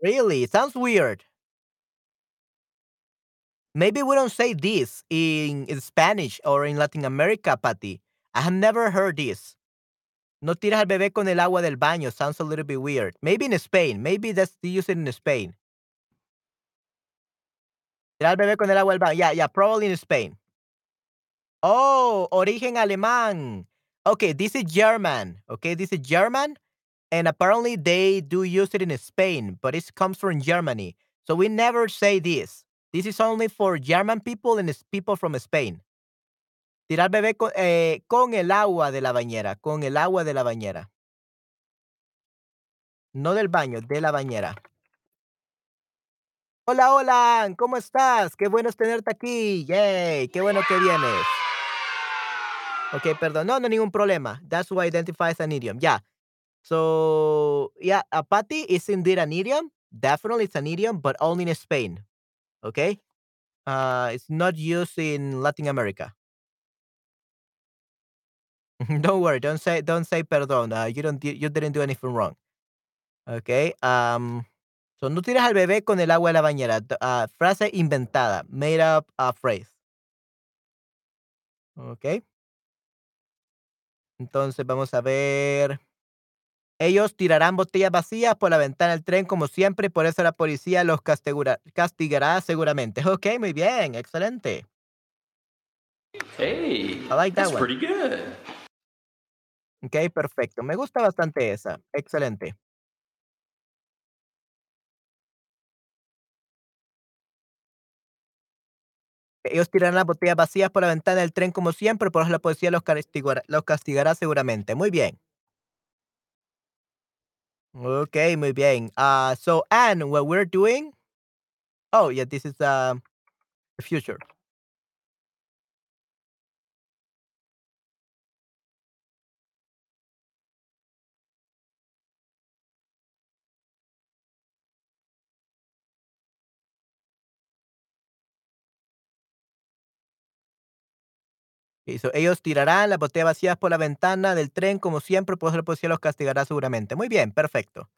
really? Sounds weird. Maybe we don't say this in, Spanish or in Latin America, Patty. I have never heard this. No tiras al bebé con el agua del baño. Sounds a little bit weird. Maybe in Spain. Maybe that's they use it in Spain. Tirar al bebé con el agua del baño. Yeah, yeah, probably in Spain. Oh, origen alemán. Okay, this is German. Okay, this is German. And apparently they do use it in Spain, but it comes from Germany. So we never say this. This is only for German people and people from Spain. Tirar bebé con, eh, con el agua de la bañera, con el agua de la bañera. No del baño, de la bañera. Hola, hola, ¿cómo estás? Qué bueno tenerte aquí. Yay, qué bueno que vienes. Ok, perdón. No, no, ningún problema. That's what identifies an idiom. Yeah. So, yeah, apati is indeed an idiom. Definitely it's an idiom, but only in Spain. Okay? Uh, it's not used in Latin America. don't worry. Don't say don't say perdón. Uh, you don't you didn't do anything wrong. Okay. Um. So no tiras al bebé con el agua de la bañera. Uh, frase inventada. Made up uh, phrase. Okay. Entonces vamos a ver. Ellos tirarán botellas vacías por la ventana del tren como siempre, por eso la policía los castigará, castigará seguramente. Ok, muy bien, excelente. Hey, I like that that's one. pretty good. Ok, perfecto. Me gusta bastante esa. Excelente. Ellos tirarán las botellas vacías por la ventana del tren como siempre, por eso la policía los castigará, los castigará seguramente. Muy bien. Okay, muy bien. Uh, so, Anne, what we're doing? Oh, yeah, this is uh, the future. Ellos tirarán las botellas vacías por la ventana del tren como siempre, por eso la policía los castigará seguramente. Muy bien, perfecto.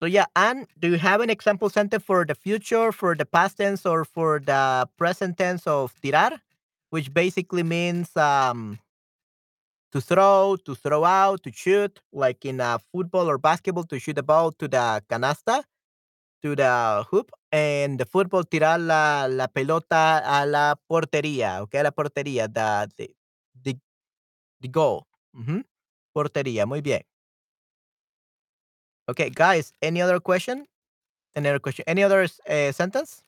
So yeah, Anne, do you have an example sentence for the future, for the past tense, or for the present tense of tirar, which basically means um, to throw, to throw out, to shoot, like in a football or basketball, to shoot the ball to the canasta, to the hoop, and the football tirar la, la pelota a la portería, okay, a la portería, the the the, the goal. Portería, muy bien. Okay, guys, any other question? Any other question? Any other uh, sentence?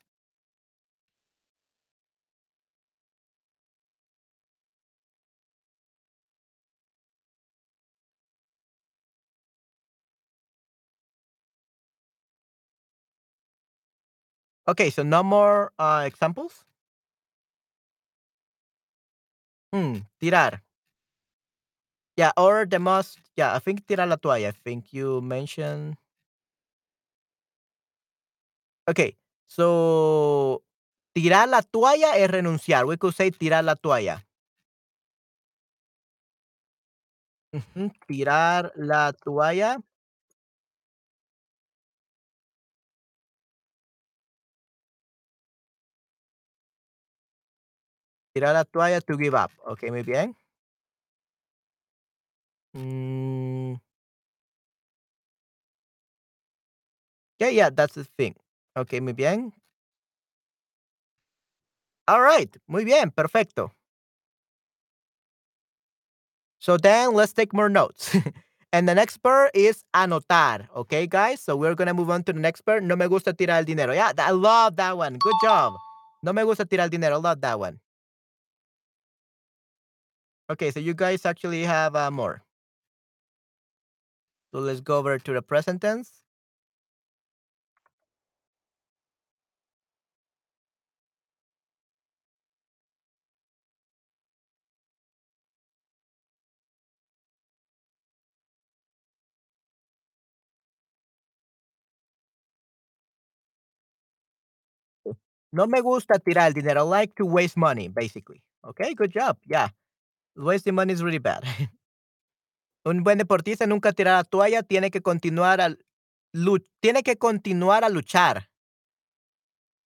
Okay, so no more uh, examples. Hmm, tirar. Yeah, or the most. Yeah, I think tirar la toalla. I think you mentioned. Okay, so tirar la toalla es renunciar. We could say tirar la toalla. Tirar la toalla. Tirar la toalla to give up. Okay, muy bien. Mm, yeah, yeah, that's the thing. Okay, muy bien. All right, muy bien, perfecto. So then let's take more notes. and the next part is anotar. Okay, guys? So we're going to move on to the next part. No me gusta tirar el dinero. Yeah, I love that one. Good job. No me gusta tirar el dinero. Love that one. Okay, so you guys actually have uh, more. So let's go over to the present tense. No me gusta tirar el dinero. I like to waste money, basically. Okay, good job. Yeah. Wasting money is really bad. Un buen deportista nunca tirará la toalla, tiene que continuar lu tiene que continuar a luchar.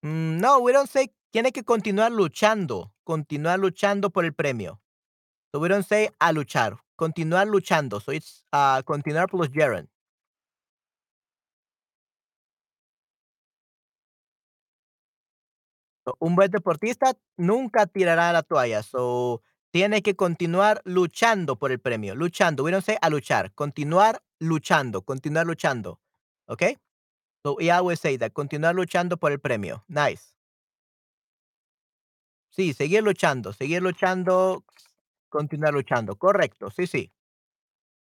Mm, no, we don't say tiene que continuar luchando, continuar luchando por el premio. So we don't say a luchar, continuar luchando. So it's uh, continuar plus gerund. So, un buen deportista nunca tirará la toalla. So tiene que continuar luchando por el premio. Luchando. Say a luchar. Continuar luchando. Continuar luchando. Okay? So we always say that. Continuar luchando por el premio. Nice. Sí, seguir luchando. Seguir luchando. Continuar luchando. Correcto. Sí, sí.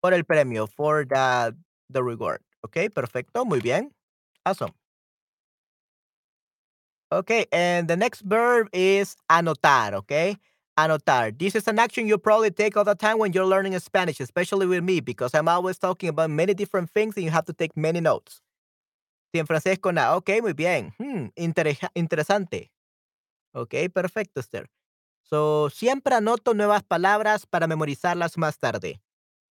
Por el premio. For the, the reward. Okay, perfecto. Muy bien. Awesome. Okay, and the next verb is anotar, okay? Anotar. This is an action you probably take all the time when you're learning Spanish, especially with me, because I'm always talking about many different things and you have to take many notes. Con A. Ok, muy bien. Hmm, intereja- interesante. Ok, perfecto, Esther. So, siempre anoto nuevas palabras para memorizarlas más tarde.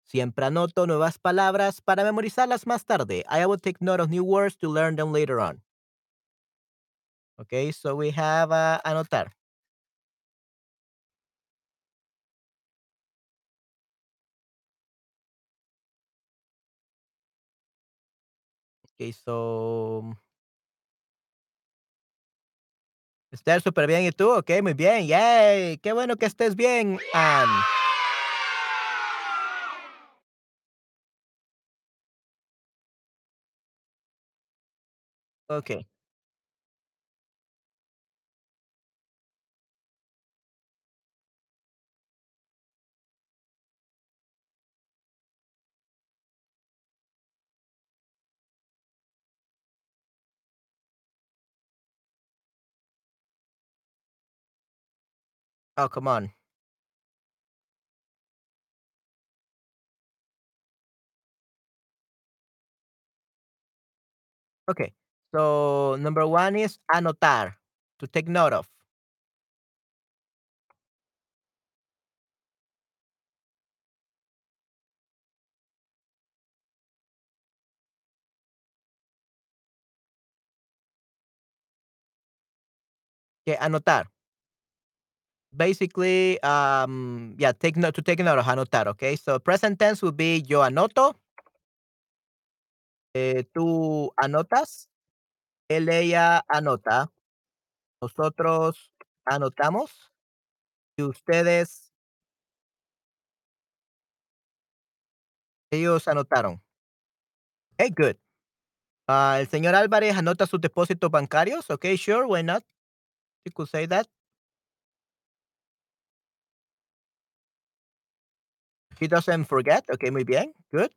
Siempre anoto nuevas palabras para memorizarlas más tarde. I will take note of new words to learn them later on. Okay, so we have uh, anotar. Okay, so. Esther, súper bien. ¿Y tú? Ok, muy bien. Yay. Qué bueno que estés bien, Anne. Okay. Oh, come on. Okay. So number one is anotar, to take note of. Okay, anotar. Basically, um, yeah, take note to take note of anotar. Okay, so present tense would be yo anoto, eh, tú anotas, él, ella anota, nosotros anotamos y ustedes, ellos anotaron. Okay, good. Ah, el señor Álvarez anota sus depósitos bancarios. Okay, sure, why not? You could say that. He doesn't forget. Okay, muy bien. Good.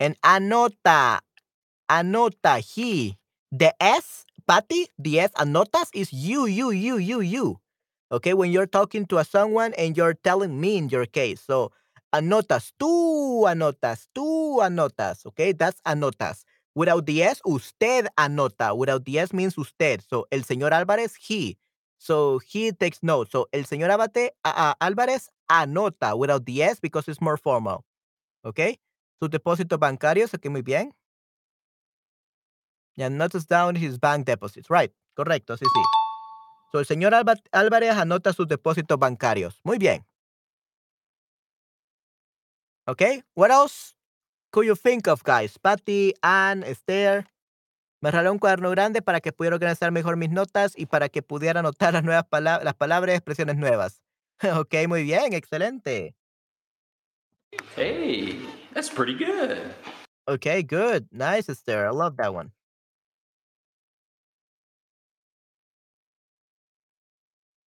And anota. Anota. He. The S, Patty, the S, anotas is you, you, you, you, you. Okay, when you're talking to a someone and you're telling me in your case. So, anotas. Tú anotas. Tú anotas. Okay, that's anotas. Without the S, usted anota. Without the S means usted. So, el señor Álvarez, he. So, he takes notes. So, el señor Abate, uh, Álvarez anota without the S because it's more formal. Okay? Sus depósitos bancarios, okay, muy bien. Yeah, notes down his bank deposits. Right, correcto, sí, sí. So, el señor Alba- Álvarez anota sus depósitos bancarios. Muy bien. Okay, what else could you think of, guys? Patty, Ann, Esther. Me regaló un cuaderno grande para que pudiera organizar mejor mis notas y para que pudiera anotar las nuevas palabras, las palabras expresiones nuevas. ok, muy bien, excelente. Hey, that's pretty good. Okay, good. Nice, Esther. I love that one.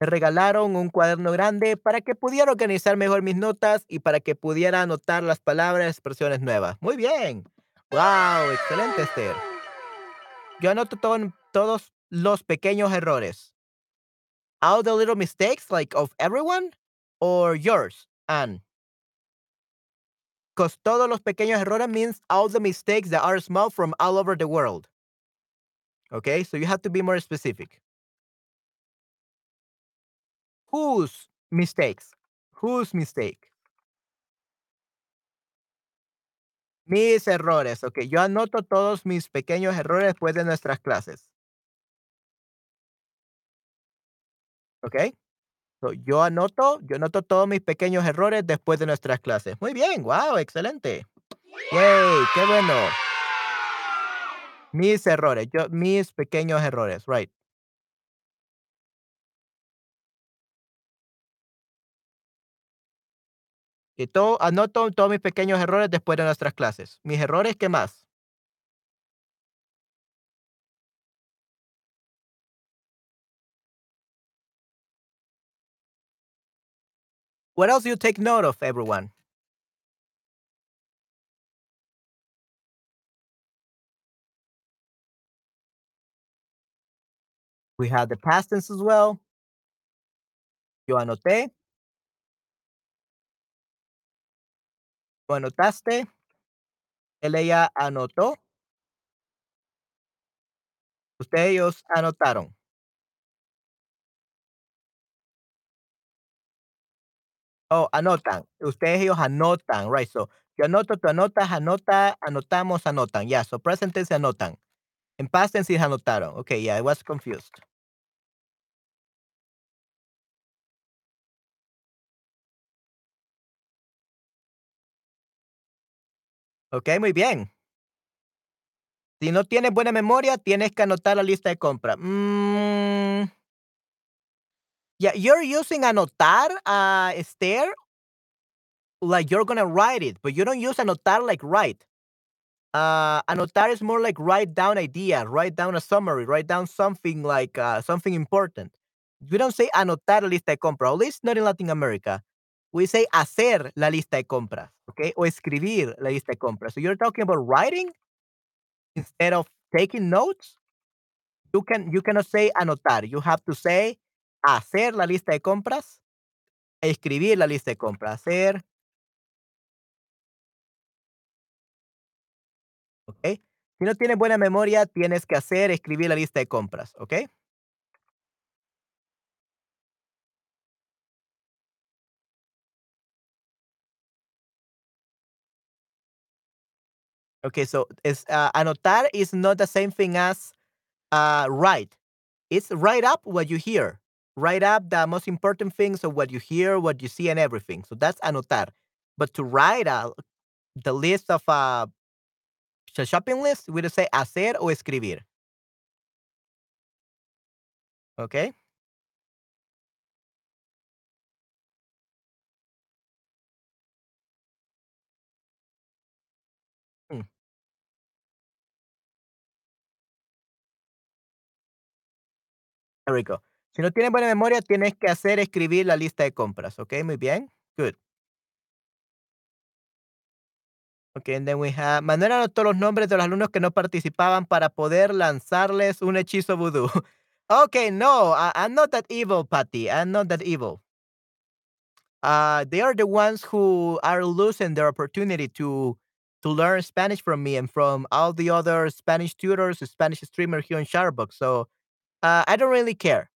Me regalaron un cuaderno grande para que pudiera organizar mejor mis notas y para que pudiera anotar las palabras y expresiones nuevas. Muy bien. Wow, excelente, Esther. Yo anoto todo- todos los pequeños errores. All the little mistakes, like of everyone, or yours, and Because todos los pequeños errores means all the mistakes that are small from all over the world. Okay, so you have to be more specific. Whose mistakes? Whose mistake? Mis errores, okay yo anoto todos mis pequeños errores después de nuestras clases. ¿Okey? So, yo anoto yo anoto todos mis pequeños errores después de nuestras clases. Muy bien, guau, excelente. Yay, qué bueno. Mis errores, yo mis pequeños errores, right. Y todo anoto todos mis pequeños errores después de nuestras clases. Mis errores, ¿qué más? What else do you take note of, everyone? We have the past tense as well. Yo anoté. ¿Tú anotaste? Él, ella anotó. Usted, ellos anotaron. Oh, anotan. Ustedes, ellos anotan, right, so, yo anoto, tú anotas, anota, anotamos, anotan. Yeah, so present tense anotan. En past tense anotaron. Okay, yeah, I was confused. Okey, muy bien. Si no tienes buena memoria, tienes que anotar la lista de compra. Mm. Yeah, you're using anotar, uh, Esther like you're gonna write it, but you don't use anotar like write. Uh, anotar is more like write down ideas, write down a summary, write down something like uh, something important. We don't say anotar lista de compras, at least not in Latin America. We say hacer la lista de compras, okay? O escribir la lista de compras. So you're talking about writing instead of taking notes. You can you cannot say anotar. You have to say hacer la lista de compras, escribir la lista de compras, hacer ¿okey? Si no tienes buena memoria, tienes que hacer, escribir la lista de compras, ¿okey? Okay, so uh, anotar is not the same thing as uh, write. It's write up what you hear. Write up the most important things of what you hear, what you see, and everything. So that's anotar. But to write out the list of uh, the shopping list, we just say hacer o escribir. Okay? Mm. There we go. Si no tienes buena memoria, tienes que hacer, escribir la lista de compras. Okay, muy bien. Good. Okay, and then we have Manuel anotó los nombres de los alumnos que no participaban para poder lanzarles un hechizo vudú. Okay, no, I, I'm not that evil, Patty. I'm not that evil. Uh, they are the ones who are losing their opportunity to to learn Spanish from me and from all the other Spanish tutors, Spanish streamers here in Shutterbox. So uh, I don't really care.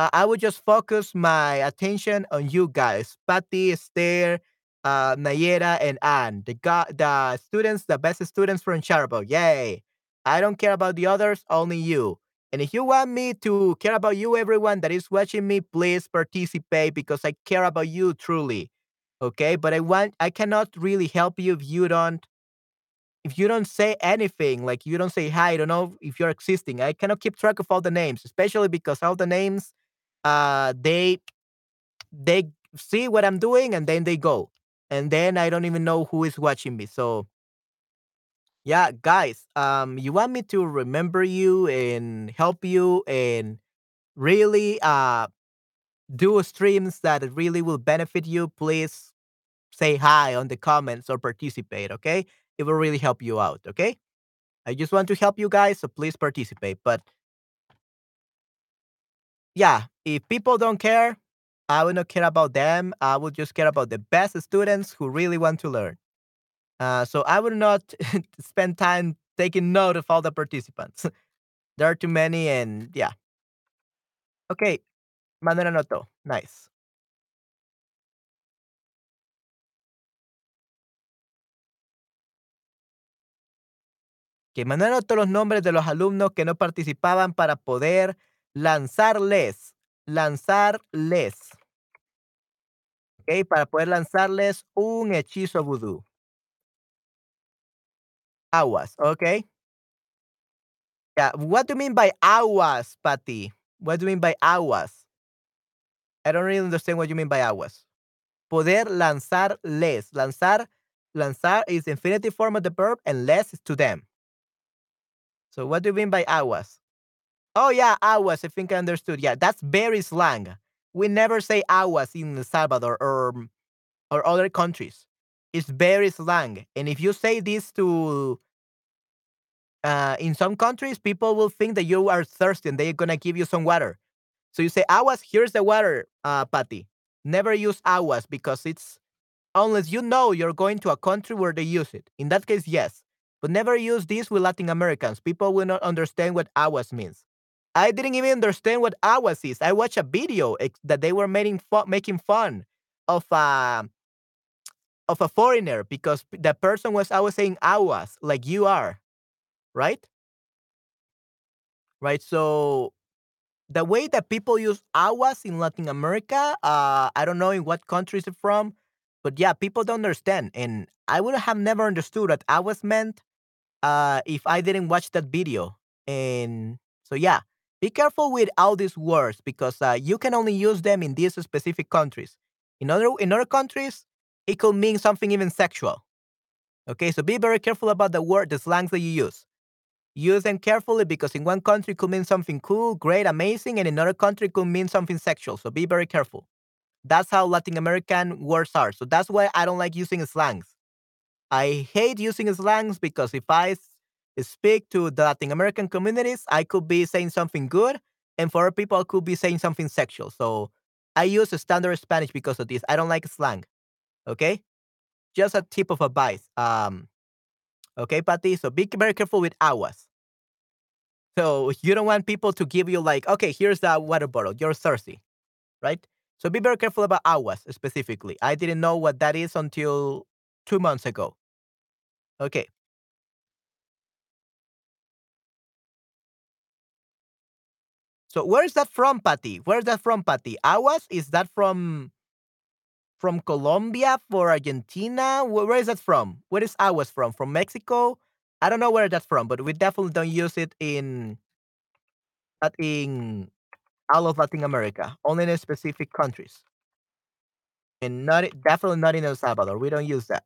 Uh, I would just focus my attention on you guys, Patty, Esther, uh, Nayera, and Anne, the go- the students, the best students from Shutterbox. Yay! I don't care about the others, only you. And if you want me to care about you, everyone that is watching me, please participate because I care about you truly. Okay, but I want I cannot really help you if you don't if you don't say anything, like you don't say hi, I don't know if you're existing. I cannot keep track of all the names, especially because all the names uh they they see what I'm doing and then they go. And then I don't even know who is watching me. So yeah, guys, um you want me to remember you and help you and really uh do streams that really will benefit you, please say hi on the comments or participate, okay? It will really help you out, okay? I just want to help you guys, so please participate. But yeah, if people don't care, I will not care about them. I will just care about the best students who really want to learn. Uh, so I will not spend time taking note of all the participants. there are too many, and yeah. Okay, Manuel anotó. Nice. Que mandaron todos los nombres de los alumnos que no participaban para poder lanzarles, lanzarles. Okey, para poder lanzarles un hechizo vudú. Aguas, okey. Yeah, what do you mean by aguas, Patty? What do you mean by aguas? I don't really understand what you mean by aguas. Poder lanzarles. Lanzar lanzar is infinitive form of the verb, and les is to them. So what do you mean by aguas? Oh, yeah, aguas, I think I understood. Yeah, that's very slang. We never say aguas in El Salvador or or other countries. It's very slang, and if you say this to uh, in some countries, people will think that you are thirsty and they're gonna give you some water. So you say aguas, here's the water, uh, Patty. Never use aguas because it's unless you know you're going to a country where they use it. In that case, yes. But never use this with Latin Americans. People will not understand what aguas means. I didn't even understand what aguas is. I watched a video that they were making fun, making fun of a of a foreigner because the person was always saying aguas like you are, right? Right. So the way that people use aguas in Latin America, uh, I don't know in what country it's from, but yeah, people don't understand. And I would have never understood what aguas meant uh, if I didn't watch that video. And so yeah, be careful with all these words because uh, you can only use them in these specific countries. In other in other countries, it could mean something even sexual. Okay, so be very careful about the word, the slangs that you use. Use them carefully because in one country it could mean something cool, great, amazing, and in another country it could mean something sexual. So be very careful. That's how Latin American words are. So that's why I don't like using slangs. I hate using slangs because if I speak to the Latin American communities, I could be saying something good, and for other people, I could be saying something sexual. So I use standard Spanish because of this. I don't like slang. Okay, just a tip of advice. Um, okay, Patty. So be very careful with aguas. So you don't want people to give you like, okay, here's the water bottle. You're thirsty, right? So be very careful about aguas specifically. I didn't know what that is until two months ago. Okay. So where is that from, Patty? Where is that from, Patty? Aguas? Is that from from Colombia for Argentina? Wh- Where is that from? Where is aguas from? From Mexico? I don't know where that's from, but we definitely don't use it in not in all of Latin America, only in specific countries, and not definitely not in El Salvador. We don't use that.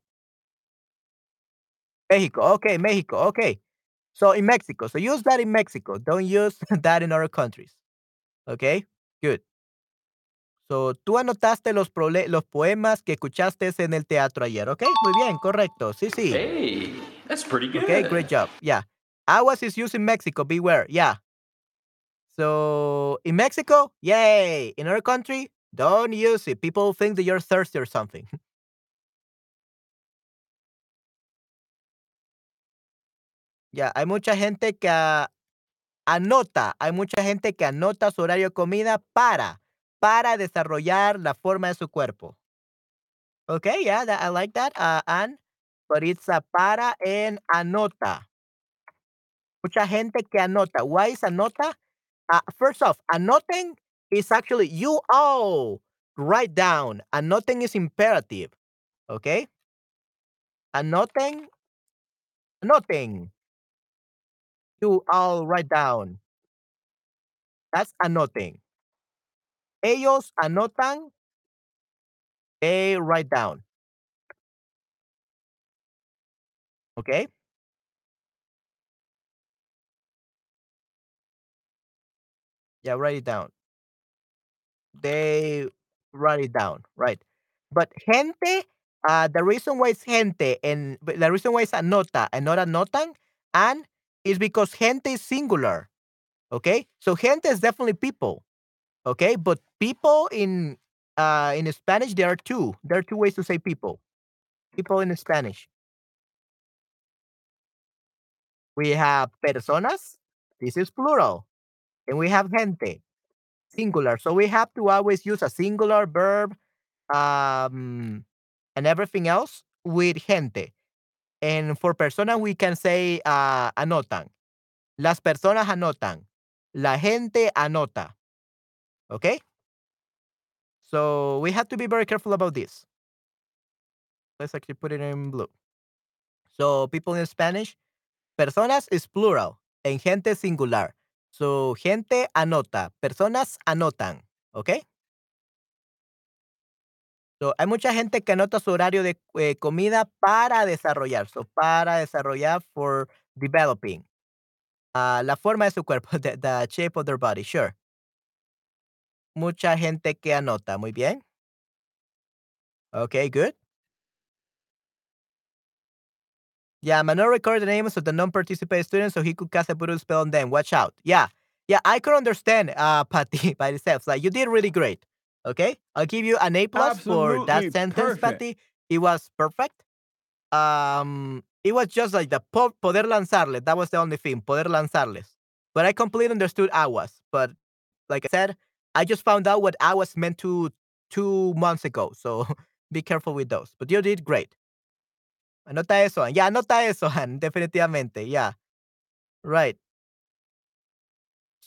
Mexico, okay, Mexico, okay. So in Mexico, so use that in Mexico. Don't use that in other countries. Okay, good. So, tú anotaste los, los poemas que escuchaste en el teatro ayer, ¿ok? Muy bien, correcto. Sí, sí. Hey, that's pretty good. Okay, great job. Yeah. Aguas is used in Mexico. Beware. Yeah. So, in Mexico, yay. In our country, don't use it. People think that you're thirsty or something. Ya, hay mucha gente que anota, hay mucha gente que anota su horario de comida para, para desarrollar la forma de su cuerpo. Okay, yeah, that, I like that, uh, Anne. But it's a para en anota. Mucha gente que anota. Why is anota? Uh, first off, anoten is actually you all write down. Anoten is imperative. Okay? Anoten, anoten. You all write down. That's anoten. Ellos anotan, they write down. Okay? Yeah, write it down. They write it down, right? But gente, uh, the reason why it's gente and the reason why it's anota and not anotan and is because gente is singular. Okay, so gente is definitely people. Okay, but people in uh in Spanish there are two. There are two ways to say people. People in Spanish. We have personas. This is plural, and we have gente singular. So we have to always use a singular verb um, and everything else with gente. And for persona, we can say uh, anotan. Las personas anotan. La gente anota. Okay? So we have to be very careful about this. Let's actually put it in blue. So people in Spanish, personas is plural and gente singular. So gente anota, personas anotan, ¿ok? So, hay mucha gente que anota su horario de eh, comida para desarrollar, so para desarrollar for developing. Uh, la forma de su cuerpo, the, shape of their body, sure. Mucha gente que anota, muy bien. Okay, good. Yeah, Manuel recorded the names of the non-participating students so he could cast a brutal spell on them. Watch out. Yeah. Yeah, I could understand uh Patty by itself. Like you did really great. Okay? I'll give you an A plus for that sentence, perfect. Patty. It was perfect. Um it was just like the po- poder lanzarles. That was the only thing, poder lanzarles. But I completely understood aguas. But like I said, I just found out what aguas meant to two months ago. So be careful with those. But you did great. Anota eso. Ya, anota eso, definitivamente. Yeah. Right.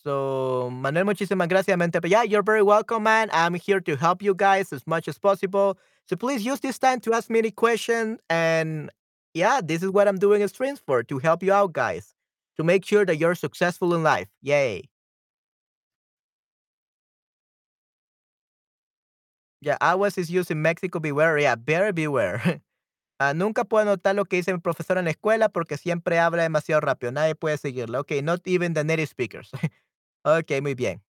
So, Manuel, muchísimas gracias, mente. Yeah, you're very welcome, man. I'm here to help you guys as much as possible. So please use this time to ask me any questions. And yeah, this is what I'm doing streams for, to help you out, guys. To make sure that you're successful in life. Yay. Yeah, aguas is used in Mexico. Beware. Yeah, better beware. Ah, nunca puedo anotar lo que dice mi profesor en la escuela porque siempre habla demasiado rápido. Nadie puede seguirlo. Ok, not even the native speakers. ok, muy bien.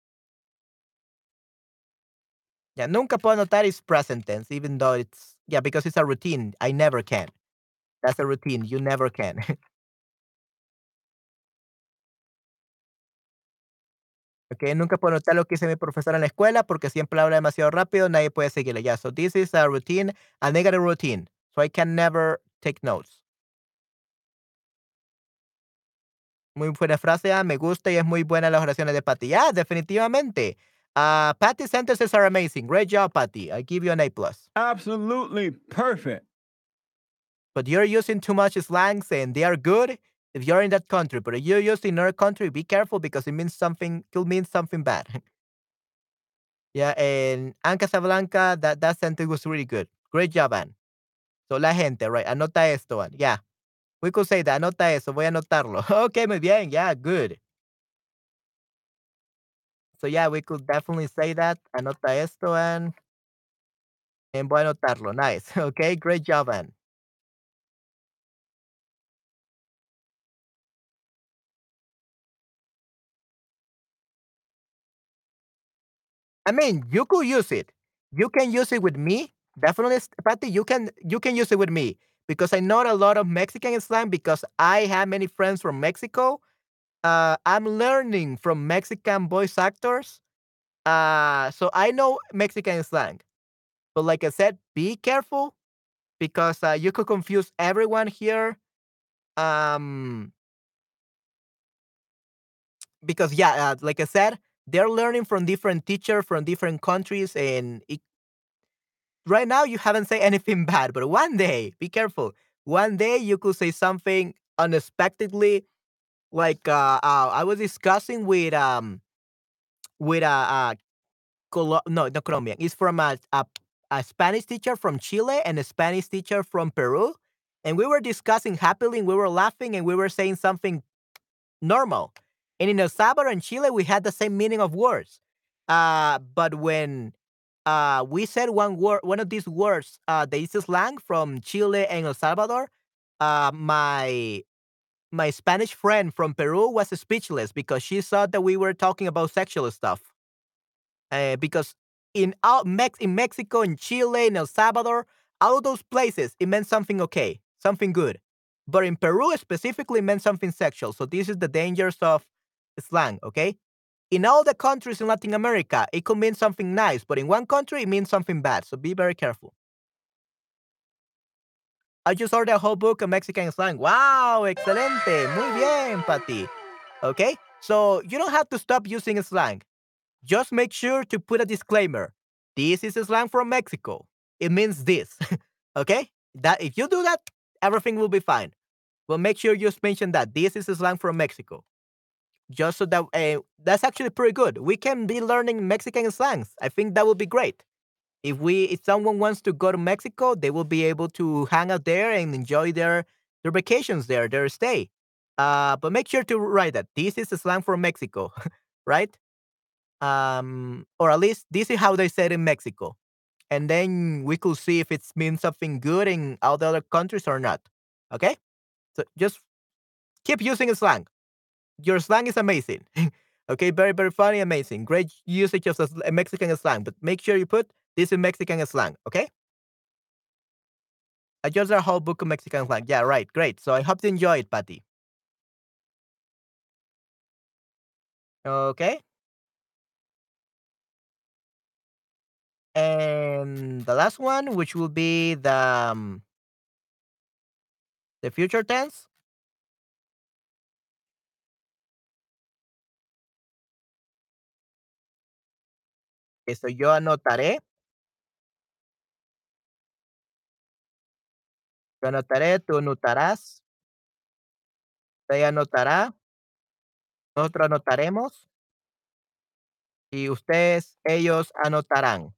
Ya, nunca puedo anotar is present tense, even though it's, yeah, because it's a routine. I never can. That's a routine. You never can. ok, nunca puedo anotar lo que dice mi profesor en la escuela porque siempre habla demasiado rápido. Nadie puede seguirle. Ya, so this is a routine, a negative routine. So I can never take notes. Muy buena frase, ah, me gusta y es muy buena las oraciones de Patty. Yeah, definitivamente. Uh, Patty's sentences are amazing. Great job, Patty. I give you an A plus. Absolutely perfect. But you're using too much slangs and they are good if you're in that country. But if you're used in another country, be careful because it means something, could mean something bad. yeah, and Anne Casablanca, that, that sentence was really good. Great job, Anne. So, la gente, right? Anota esto, Anne. Yeah. We could say that. Anota eso. Voy a anotarlo. okay, muy bien. Yeah, good. So, yeah, we could definitely say that. Anota esto, Anne. Eh, and voy a anotarlo. Nice. Okay, great job, Anne. I mean, you could use it. You can use it with me. Definitely, Patty, you can you can use it with me because I know a lot of Mexican slang because I have many friends from Mexico. Uh, I'm learning from Mexican voice actors. Uh, so I know Mexican slang. But like I said, be careful because uh, you could confuse everyone here. Um, because yeah, uh, like I said, they're learning from different teachers from different countries, and it, right now you haven't said anything bad. But one day, be careful. One day you could say something unexpectedly, like uh, uh I was discussing with um with a Colo- no, not Colombian. It's from a, a a Spanish teacher from Chile and a Spanish teacher from Peru, and we were discussing happily, and we were laughing, and we were saying something normal. And in El Salvador and Chile, we had the same meaning of words. Uh, but when uh, we said one word, one of these words, uh, the slang from Chile and El Salvador, uh, my my Spanish friend from Peru was speechless because she thought that we were talking about sexual stuff. Uh, because in out Mex- in Mexico, in Chile, in El Salvador, all of those places, it meant something okay, something good. But in Peru specifically, meant something sexual. So this is the dangers of slang, okay? In all the countries in Latin America, it could mean something nice, but in one country, it means something bad. So be very careful. I just ordered a whole book of Mexican slang. Wow, excelente. Muy bien, Patty. Okay? So you don't have to stop using slang. Just make sure to put a disclaimer. This is slang from Mexico. It means this. okay? That if you do that, everything will be fine. But make sure you mention that this is slang from Mexico. Just so that uh, that's actually pretty good. We can be learning Mexican slangs. I think that would be great. If we if someone wants to go to Mexico, they will be able to hang out there and enjoy their their vacations there, their stay. Uh, but make sure to write that this is a slang from Mexico, right? Um, or at least this is how they said in Mexico, and then we could see if it means something good in all the other countries or not. Okay, so just keep using slang. Your slang is amazing. okay, very very funny, amazing, great usage of a Mexican slang. But make sure you put this in Mexican slang. Okay. I just a whole book of Mexican slang. Yeah, right. Great. So I hope you enjoy it, Patty. Okay. And the last one, which will be the um, the future tense. Eso yo anotaré. Yo anotaré, tú anotarás. Ella anotará. Nosotros anotaremos. Y ustedes, ellos anotarán.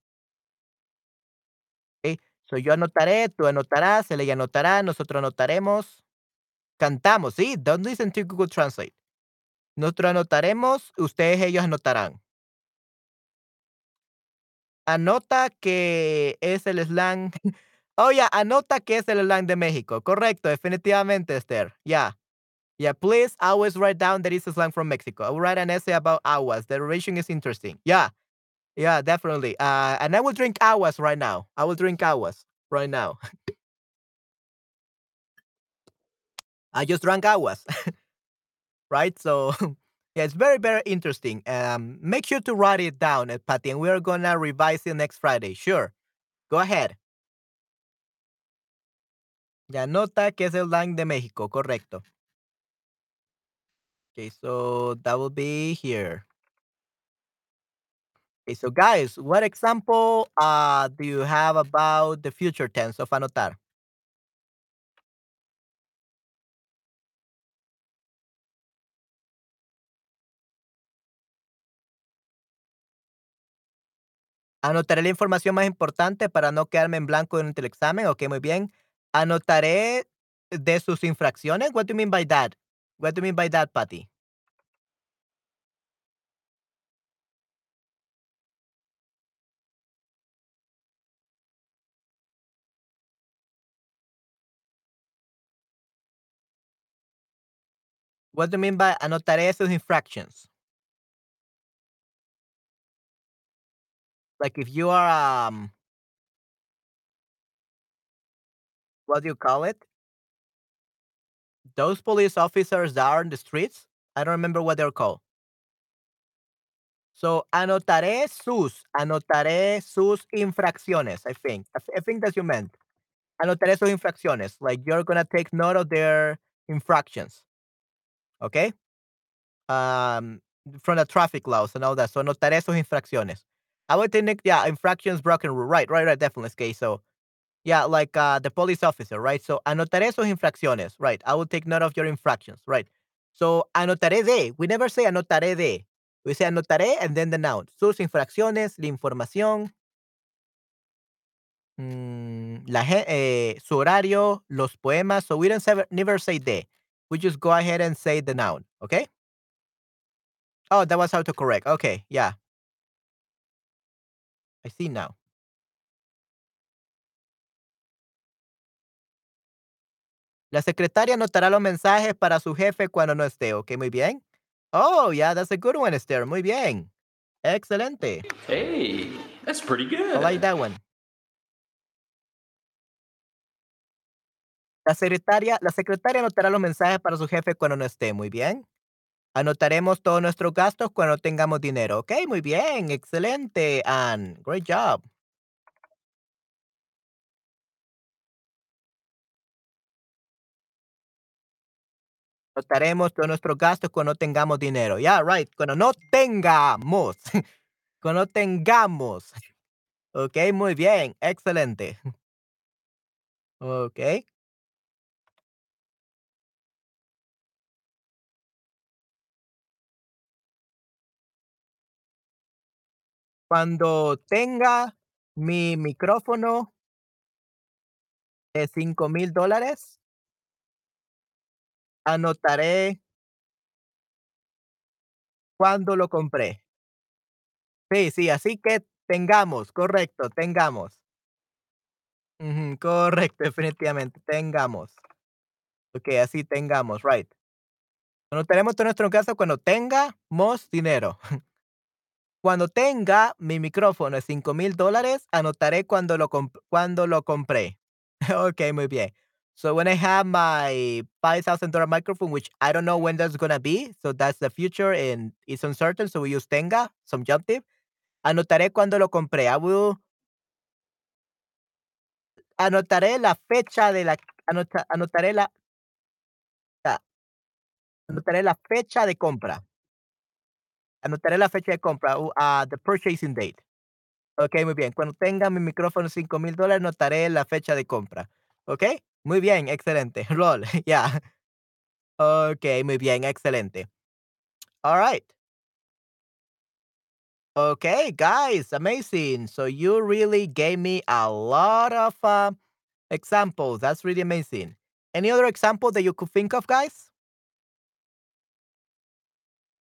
So yo anotaré, tú anotarás, él ella anotará, nosotros anotaremos. Cantamos, ¿sí? Don't listen to Google Translate. Nosotros anotaremos, ustedes, ellos anotarán. Anota que es el slang. Oh, yeah, anota que es el slang de México. Correcto, definitivamente, Esther. Yeah. Yeah, please always write down that it's a slang from Mexico. I will write an essay about aguas. The duration is interesting. Yeah. Yeah, definitely. Uh, and I will drink aguas right now. I will drink aguas right now. I just drank aguas. right? So, yeah, it's very, very interesting. Um, make sure to write it down, uh, Patty, and we're going to revise it next Friday. Sure. Go ahead. Ya nota que es el slang de México, correcto. Okay, so that will be here. Okay, so guys, what example uh, do you have about the future tense of anotar? Anotaré la información más importante para no quedarme en blanco durante el examen. Ok, muy bien. Anotaré de sus infracciones. What do you mean by that? What do you mean by that, Patty? What do you mean by anotaré sus infractions? Like if you are um what do you call it? Those police officers that are in the streets? I don't remember what they're called. So anotaré sus, anotaré sus infracciones, I think. I, think that's you meant. Anotaré sus infracciones. Like you're gonna take note of their infractions. Okay? Um from the traffic laws and all that. So anotaré sus infracciones. I would think yeah, infractions broken rule. Right, right, right, definitely. Okay, so yeah, like uh, the police officer, right? So anotaré sus infracciones, right? I will take note of your infractions, right? So anotaré de, we never say anotaré de. We say anotaré and then the noun. Sus infracciones, la información, mm, la, eh, su horario, los poemas. So we don't never say de. We just go ahead and say the noun, okay? Oh, that was autocorrect. Okay, yeah. I see now. La secretaria anotará los mensajes para su jefe cuando no esté. Ok, muy bien. Oh, yeah, that's a good one, Esther. Muy bien. Excelente. Hey, that's pretty good. I like that one. La secretaria, la secretaria anotará los mensajes para su jefe cuando no esté. Muy bien. Anotaremos todos nuestros gastos cuando tengamos dinero. Ok, muy bien. Excelente, Anne. Great job. Anotaremos todos nuestros gastos cuando tengamos dinero. Yeah, right. Cuando no tengamos. cuando tengamos. Ok, muy bien. Excelente. Ok. Cuando tenga mi micrófono de cinco mil dólares, anotaré cuándo lo compré. Sí, sí, así que tengamos, correcto, tengamos. Correcto, definitivamente, tengamos. Okey, así tengamos, right. Anotaremos todo nuestro caso cuando tengamos dinero. Cuando tenga mi micrófono de cinco mil dólares, anotaré cuando lo cuando lo compré. Okey, muy bien. So when I have my $5,000 microphone, which I don't know when that's gonna be, so that's the future and it's uncertain, so we use tenga, subjunctive. Anotaré cuando lo compré. I will anotaré la fecha de la anota anotaré la anotaré la fecha de compra. Anotaré la fecha de compra, uh, the purchasing date. Okey, muy bien. Cuando tenga mi micrófono cinco mil dólares, anotaré la fecha de compra. Okey, muy bien, excelente. Roll, yeah. Okey, muy bien, excelente. Alright. Okay, guys, amazing. So you really gave me a lot of uh, examples. That's really amazing. Any other example that you could think of, guys?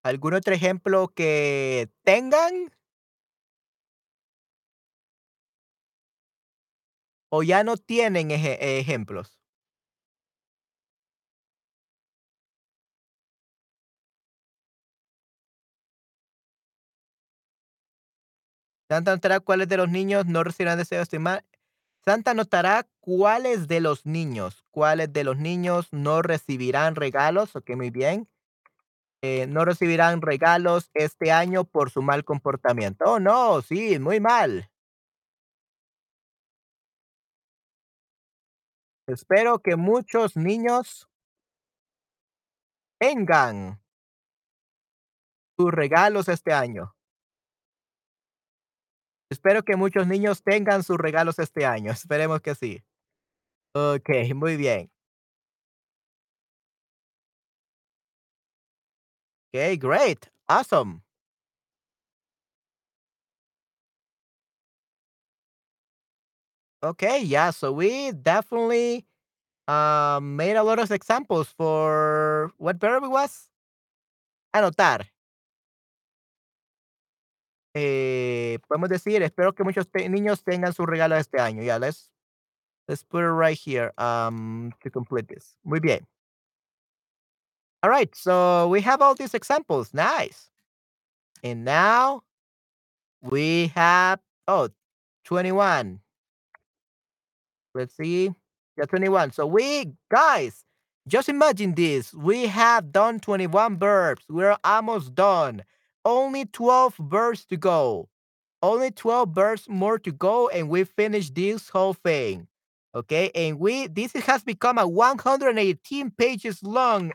¿Algún otro ejemplo que tengan? ¿O ya no tienen eje ejemplos? Santa notará cuáles de los niños no recibirán deseos estimar. Santa notará cuáles de los niños, cuáles de los niños no recibirán regalos. Ok, muy bien. Eh, no recibirán regalos este año por su mal comportamiento. Oh, no, sí, muy mal. Espero que muchos niños tengan sus regalos este año. Espero que muchos niños tengan sus regalos este año. Esperemos que sí. Okey, muy bien. Okay, great. Awesome. Okay, yeah, so we definitely, um, made a lot of examples for what verb was? Anotar. Eh, podemos decir, espero que muchos te niños tengan su regalo este año. Yeah, let's let's put it right here, um, to complete this. Muy bien. Alright, so we have all these examples. Nice. And now we have oh, 21. Let's see. Yeah, 21. So we guys, just imagine this. We have done 21 verbs. We're almost done. Only 12 verbs to go. Only 12 verbs more to go, and we finish this whole thing. Okay, and we this has become a 118 pages long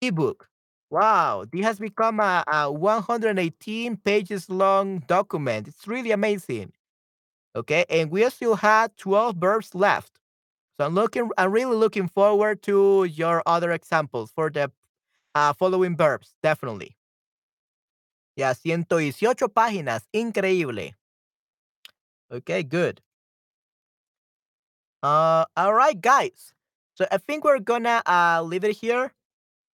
ebook. Wow, this has become a, a 118 pages long document. It's really amazing. Okay, and we still had 12 verbs left. So I'm looking, I'm really looking forward to your other examples for the uh, following verbs, definitely. Ya, 118 páginas, increíble. Okay, good. Uh, all right, guys. So I think we're gonna uh, leave it here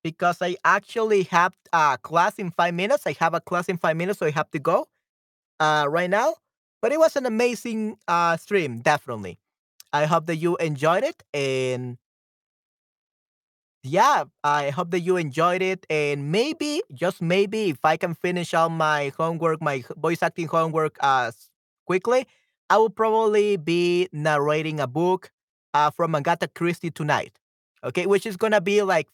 because I actually have a class in five minutes. I have a class in five minutes, so I have to go uh, right now. But it was an amazing uh, stream, definitely. I hope that you enjoyed it and yeah, I hope that you enjoyed it. And maybe, just maybe, if I can finish all my homework, my voice acting homework uh, quickly, I will probably be narrating a book uh, from Agatha Christie tonight. Okay, which is gonna be like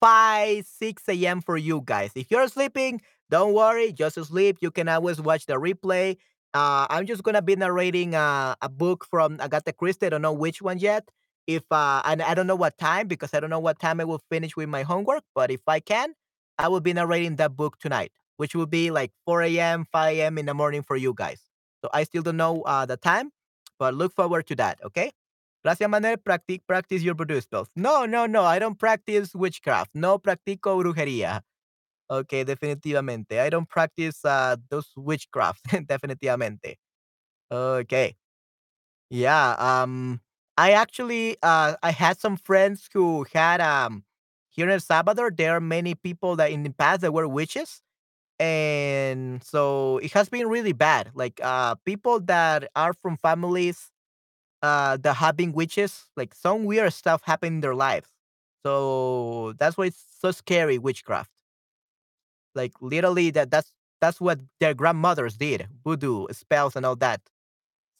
5, 6 a.m. for you guys. If you're sleeping, don't worry, just sleep. You can always watch the replay. Uh, I'm just gonna be narrating uh, a book from Agatha Christie. I don't know which one yet. If uh, and I don't know what time because I don't know what time I will finish with my homework. But if I can, I will be narrating that book tonight, which will be like 4 a.m., 5 a.m. in the morning for you guys. So I still don't know uh, the time, but look forward to that. Okay. Gracias, Manuel. Practice, practice your voodoo spells. No, no, no. I don't practice witchcraft. No practico brujería. Okay, definitivamente. I don't practice uh, those witchcraft. definitivamente. Okay. Yeah. Um, I actually uh, I had some friends who had um here in El Salvador. There are many people that in the past that were witches, and so it has been really bad. Like uh, people that are from families uh, have been witches, like some weird stuff happened in their lives. So that's why it's so scary. Witchcraft. Like literally, that that's that's what their grandmothers did. Voodoo spells and all that.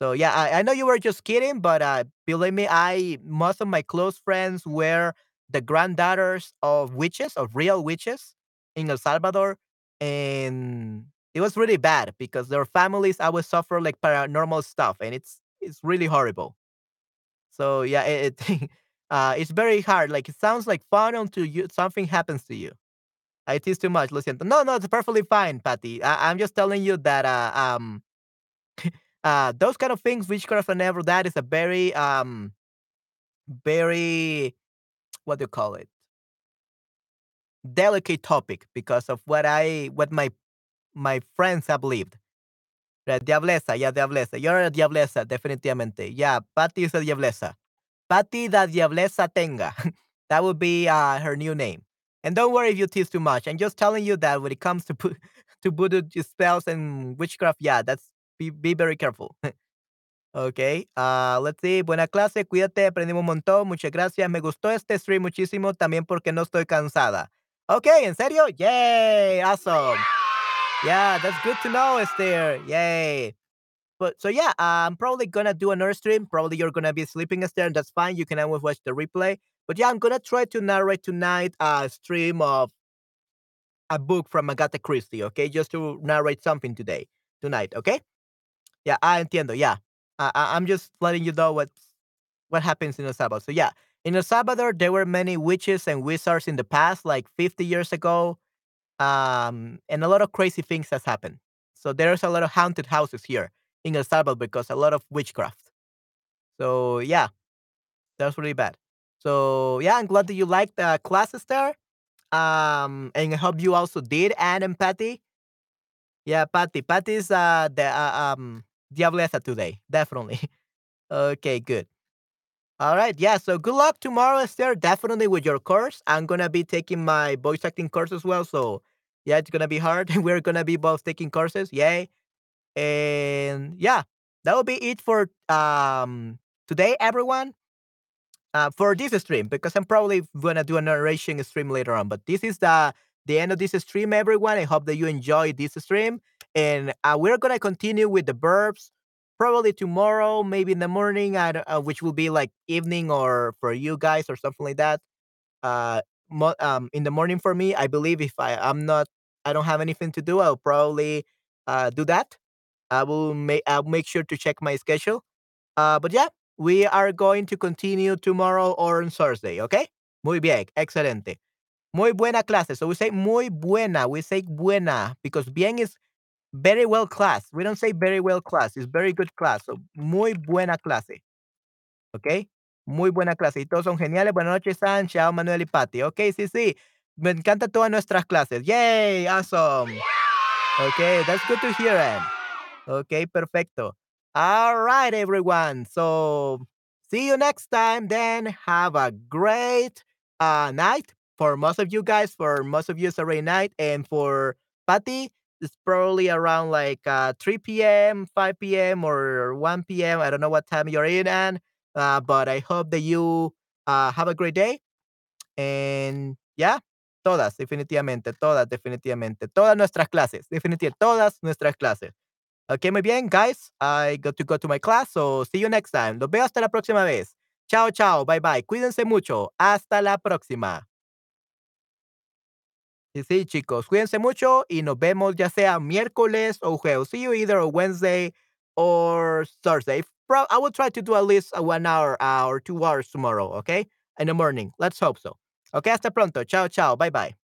So yeah, I, I know you were just kidding, but uh, believe me, I most of my close friends were the granddaughters of witches, of real witches in El Salvador, and it was really bad because their families always suffer like paranormal stuff, and it's it's really horrible. So yeah, it, it uh, it's very hard. Like it sounds like fun until you something happens to you. Uh, It is too much. Lo siento. No, no, it's perfectly fine, Patty. I, I'm just telling you that uh, um uh those kind of things, witchcraft and ever that is a very um very what do you call it delicate topic because of what I what my my friends have lived. La diablesa, yeah, diablesa. You're a diablesa, definitivamente. Yeah, Patty is a diablesa. Patty the diablesa tenga. that would be uh, her new name. And don't worry if you tease too much. I'm just telling you that when it comes to to voodoo spells and witchcraft, yeah, that's be, be very careful. Ok, ah, let's see. Buena clase, cuídate, aprendimos un montón. Muchas gracias. Me gustó este stream muchísimo también porque no estoy cansada. Ok, ¿en serio? Yay, awesome. Yeah, that's good to know, Esther. Yay. But so yeah, I'm probably gonna do another stream. Probably you're gonna be sleeping, Esther, and that's fine. You can always watch the replay. But yeah, I'm gonna try to narrate tonight a stream of a book from Agatha Christie, okay? Just to narrate something today, tonight, okay? Yeah, I entiendo. Yeah, I, I, I'm just letting you know what what happens in El Salvador. So yeah, in El Salvador there were many witches and wizards in the past, like 50 years ago, um, and a lot of crazy things has happened. So there's a lot of haunted houses here in El Salvador because a lot of witchcraft. So yeah, that's really bad. So yeah, I'm glad that you liked the classes there. Um, and I hope you also did, Anne and Patty. Yeah, Patty. Patty's uh the uh, um Diablesa today, definitely. okay, good. All right, yeah. So good luck tomorrow, Esther. Definitely with your course. I'm gonna be taking my voice acting course as well. So yeah, it's gonna be hard. We're gonna be both taking courses. Yay! And yeah, that will be it for um today, everyone. Uh, for this stream, because I'm probably gonna do a narration stream later on. But this is the the end of this stream, everyone. I hope that you enjoyed this stream, and uh, we're gonna continue with the verbs probably tomorrow, maybe in the morning, uh, which will be like evening or for you guys or something like that. Uh, um, in the morning for me, I believe if I I'm not I don't have anything to do, I'll probably uh do that. I will make I'll make sure to check my schedule. Uh, but yeah, we are going to continue tomorrow or on Thursday, okay? Muy bien, excelente. Muy buena clase. So we say muy buena. We say buena because bien is very well class. We don't say very well class. It's very good class. So muy buena clase, okay? Muy buena clase. Y todos son geniales. Buenas noches, San, Chao, Manuel y Pati. Ok, sí, sí. Me encantan todas nuestras clases. Yay, awesome. Okay, that's good to hear, Ann. Okay, perfecto. All right, everyone. So see you next time. Then have a great uh, night for most of you guys. For most of you, it's already night, and for Patty, it's probably around like uh, 3 p.m., 5 p.m., or 1 p.m. I don't know what time you're in, Anne. Uh, but I hope that you uh, have a great day. And yeah, todas, definitivamente, todas, definitivamente, todas nuestras clases, definitivamente, todas nuestras clases. Ok, muy bien, guys. I got to go to my class, so see you next time. Los veo hasta la próxima vez. Chao, chao, bye, bye. Cuídense mucho. Hasta la próxima. Y sí, chicos, cuídense mucho y nos vemos ya sea miércoles o jueves. See you either on Wednesday or Thursday. Pro- I will try to do at least a one hour uh, or two hours tomorrow, okay? In the morning. Let's hope so. Okay, hasta pronto. Chao, chao. Bye, bye.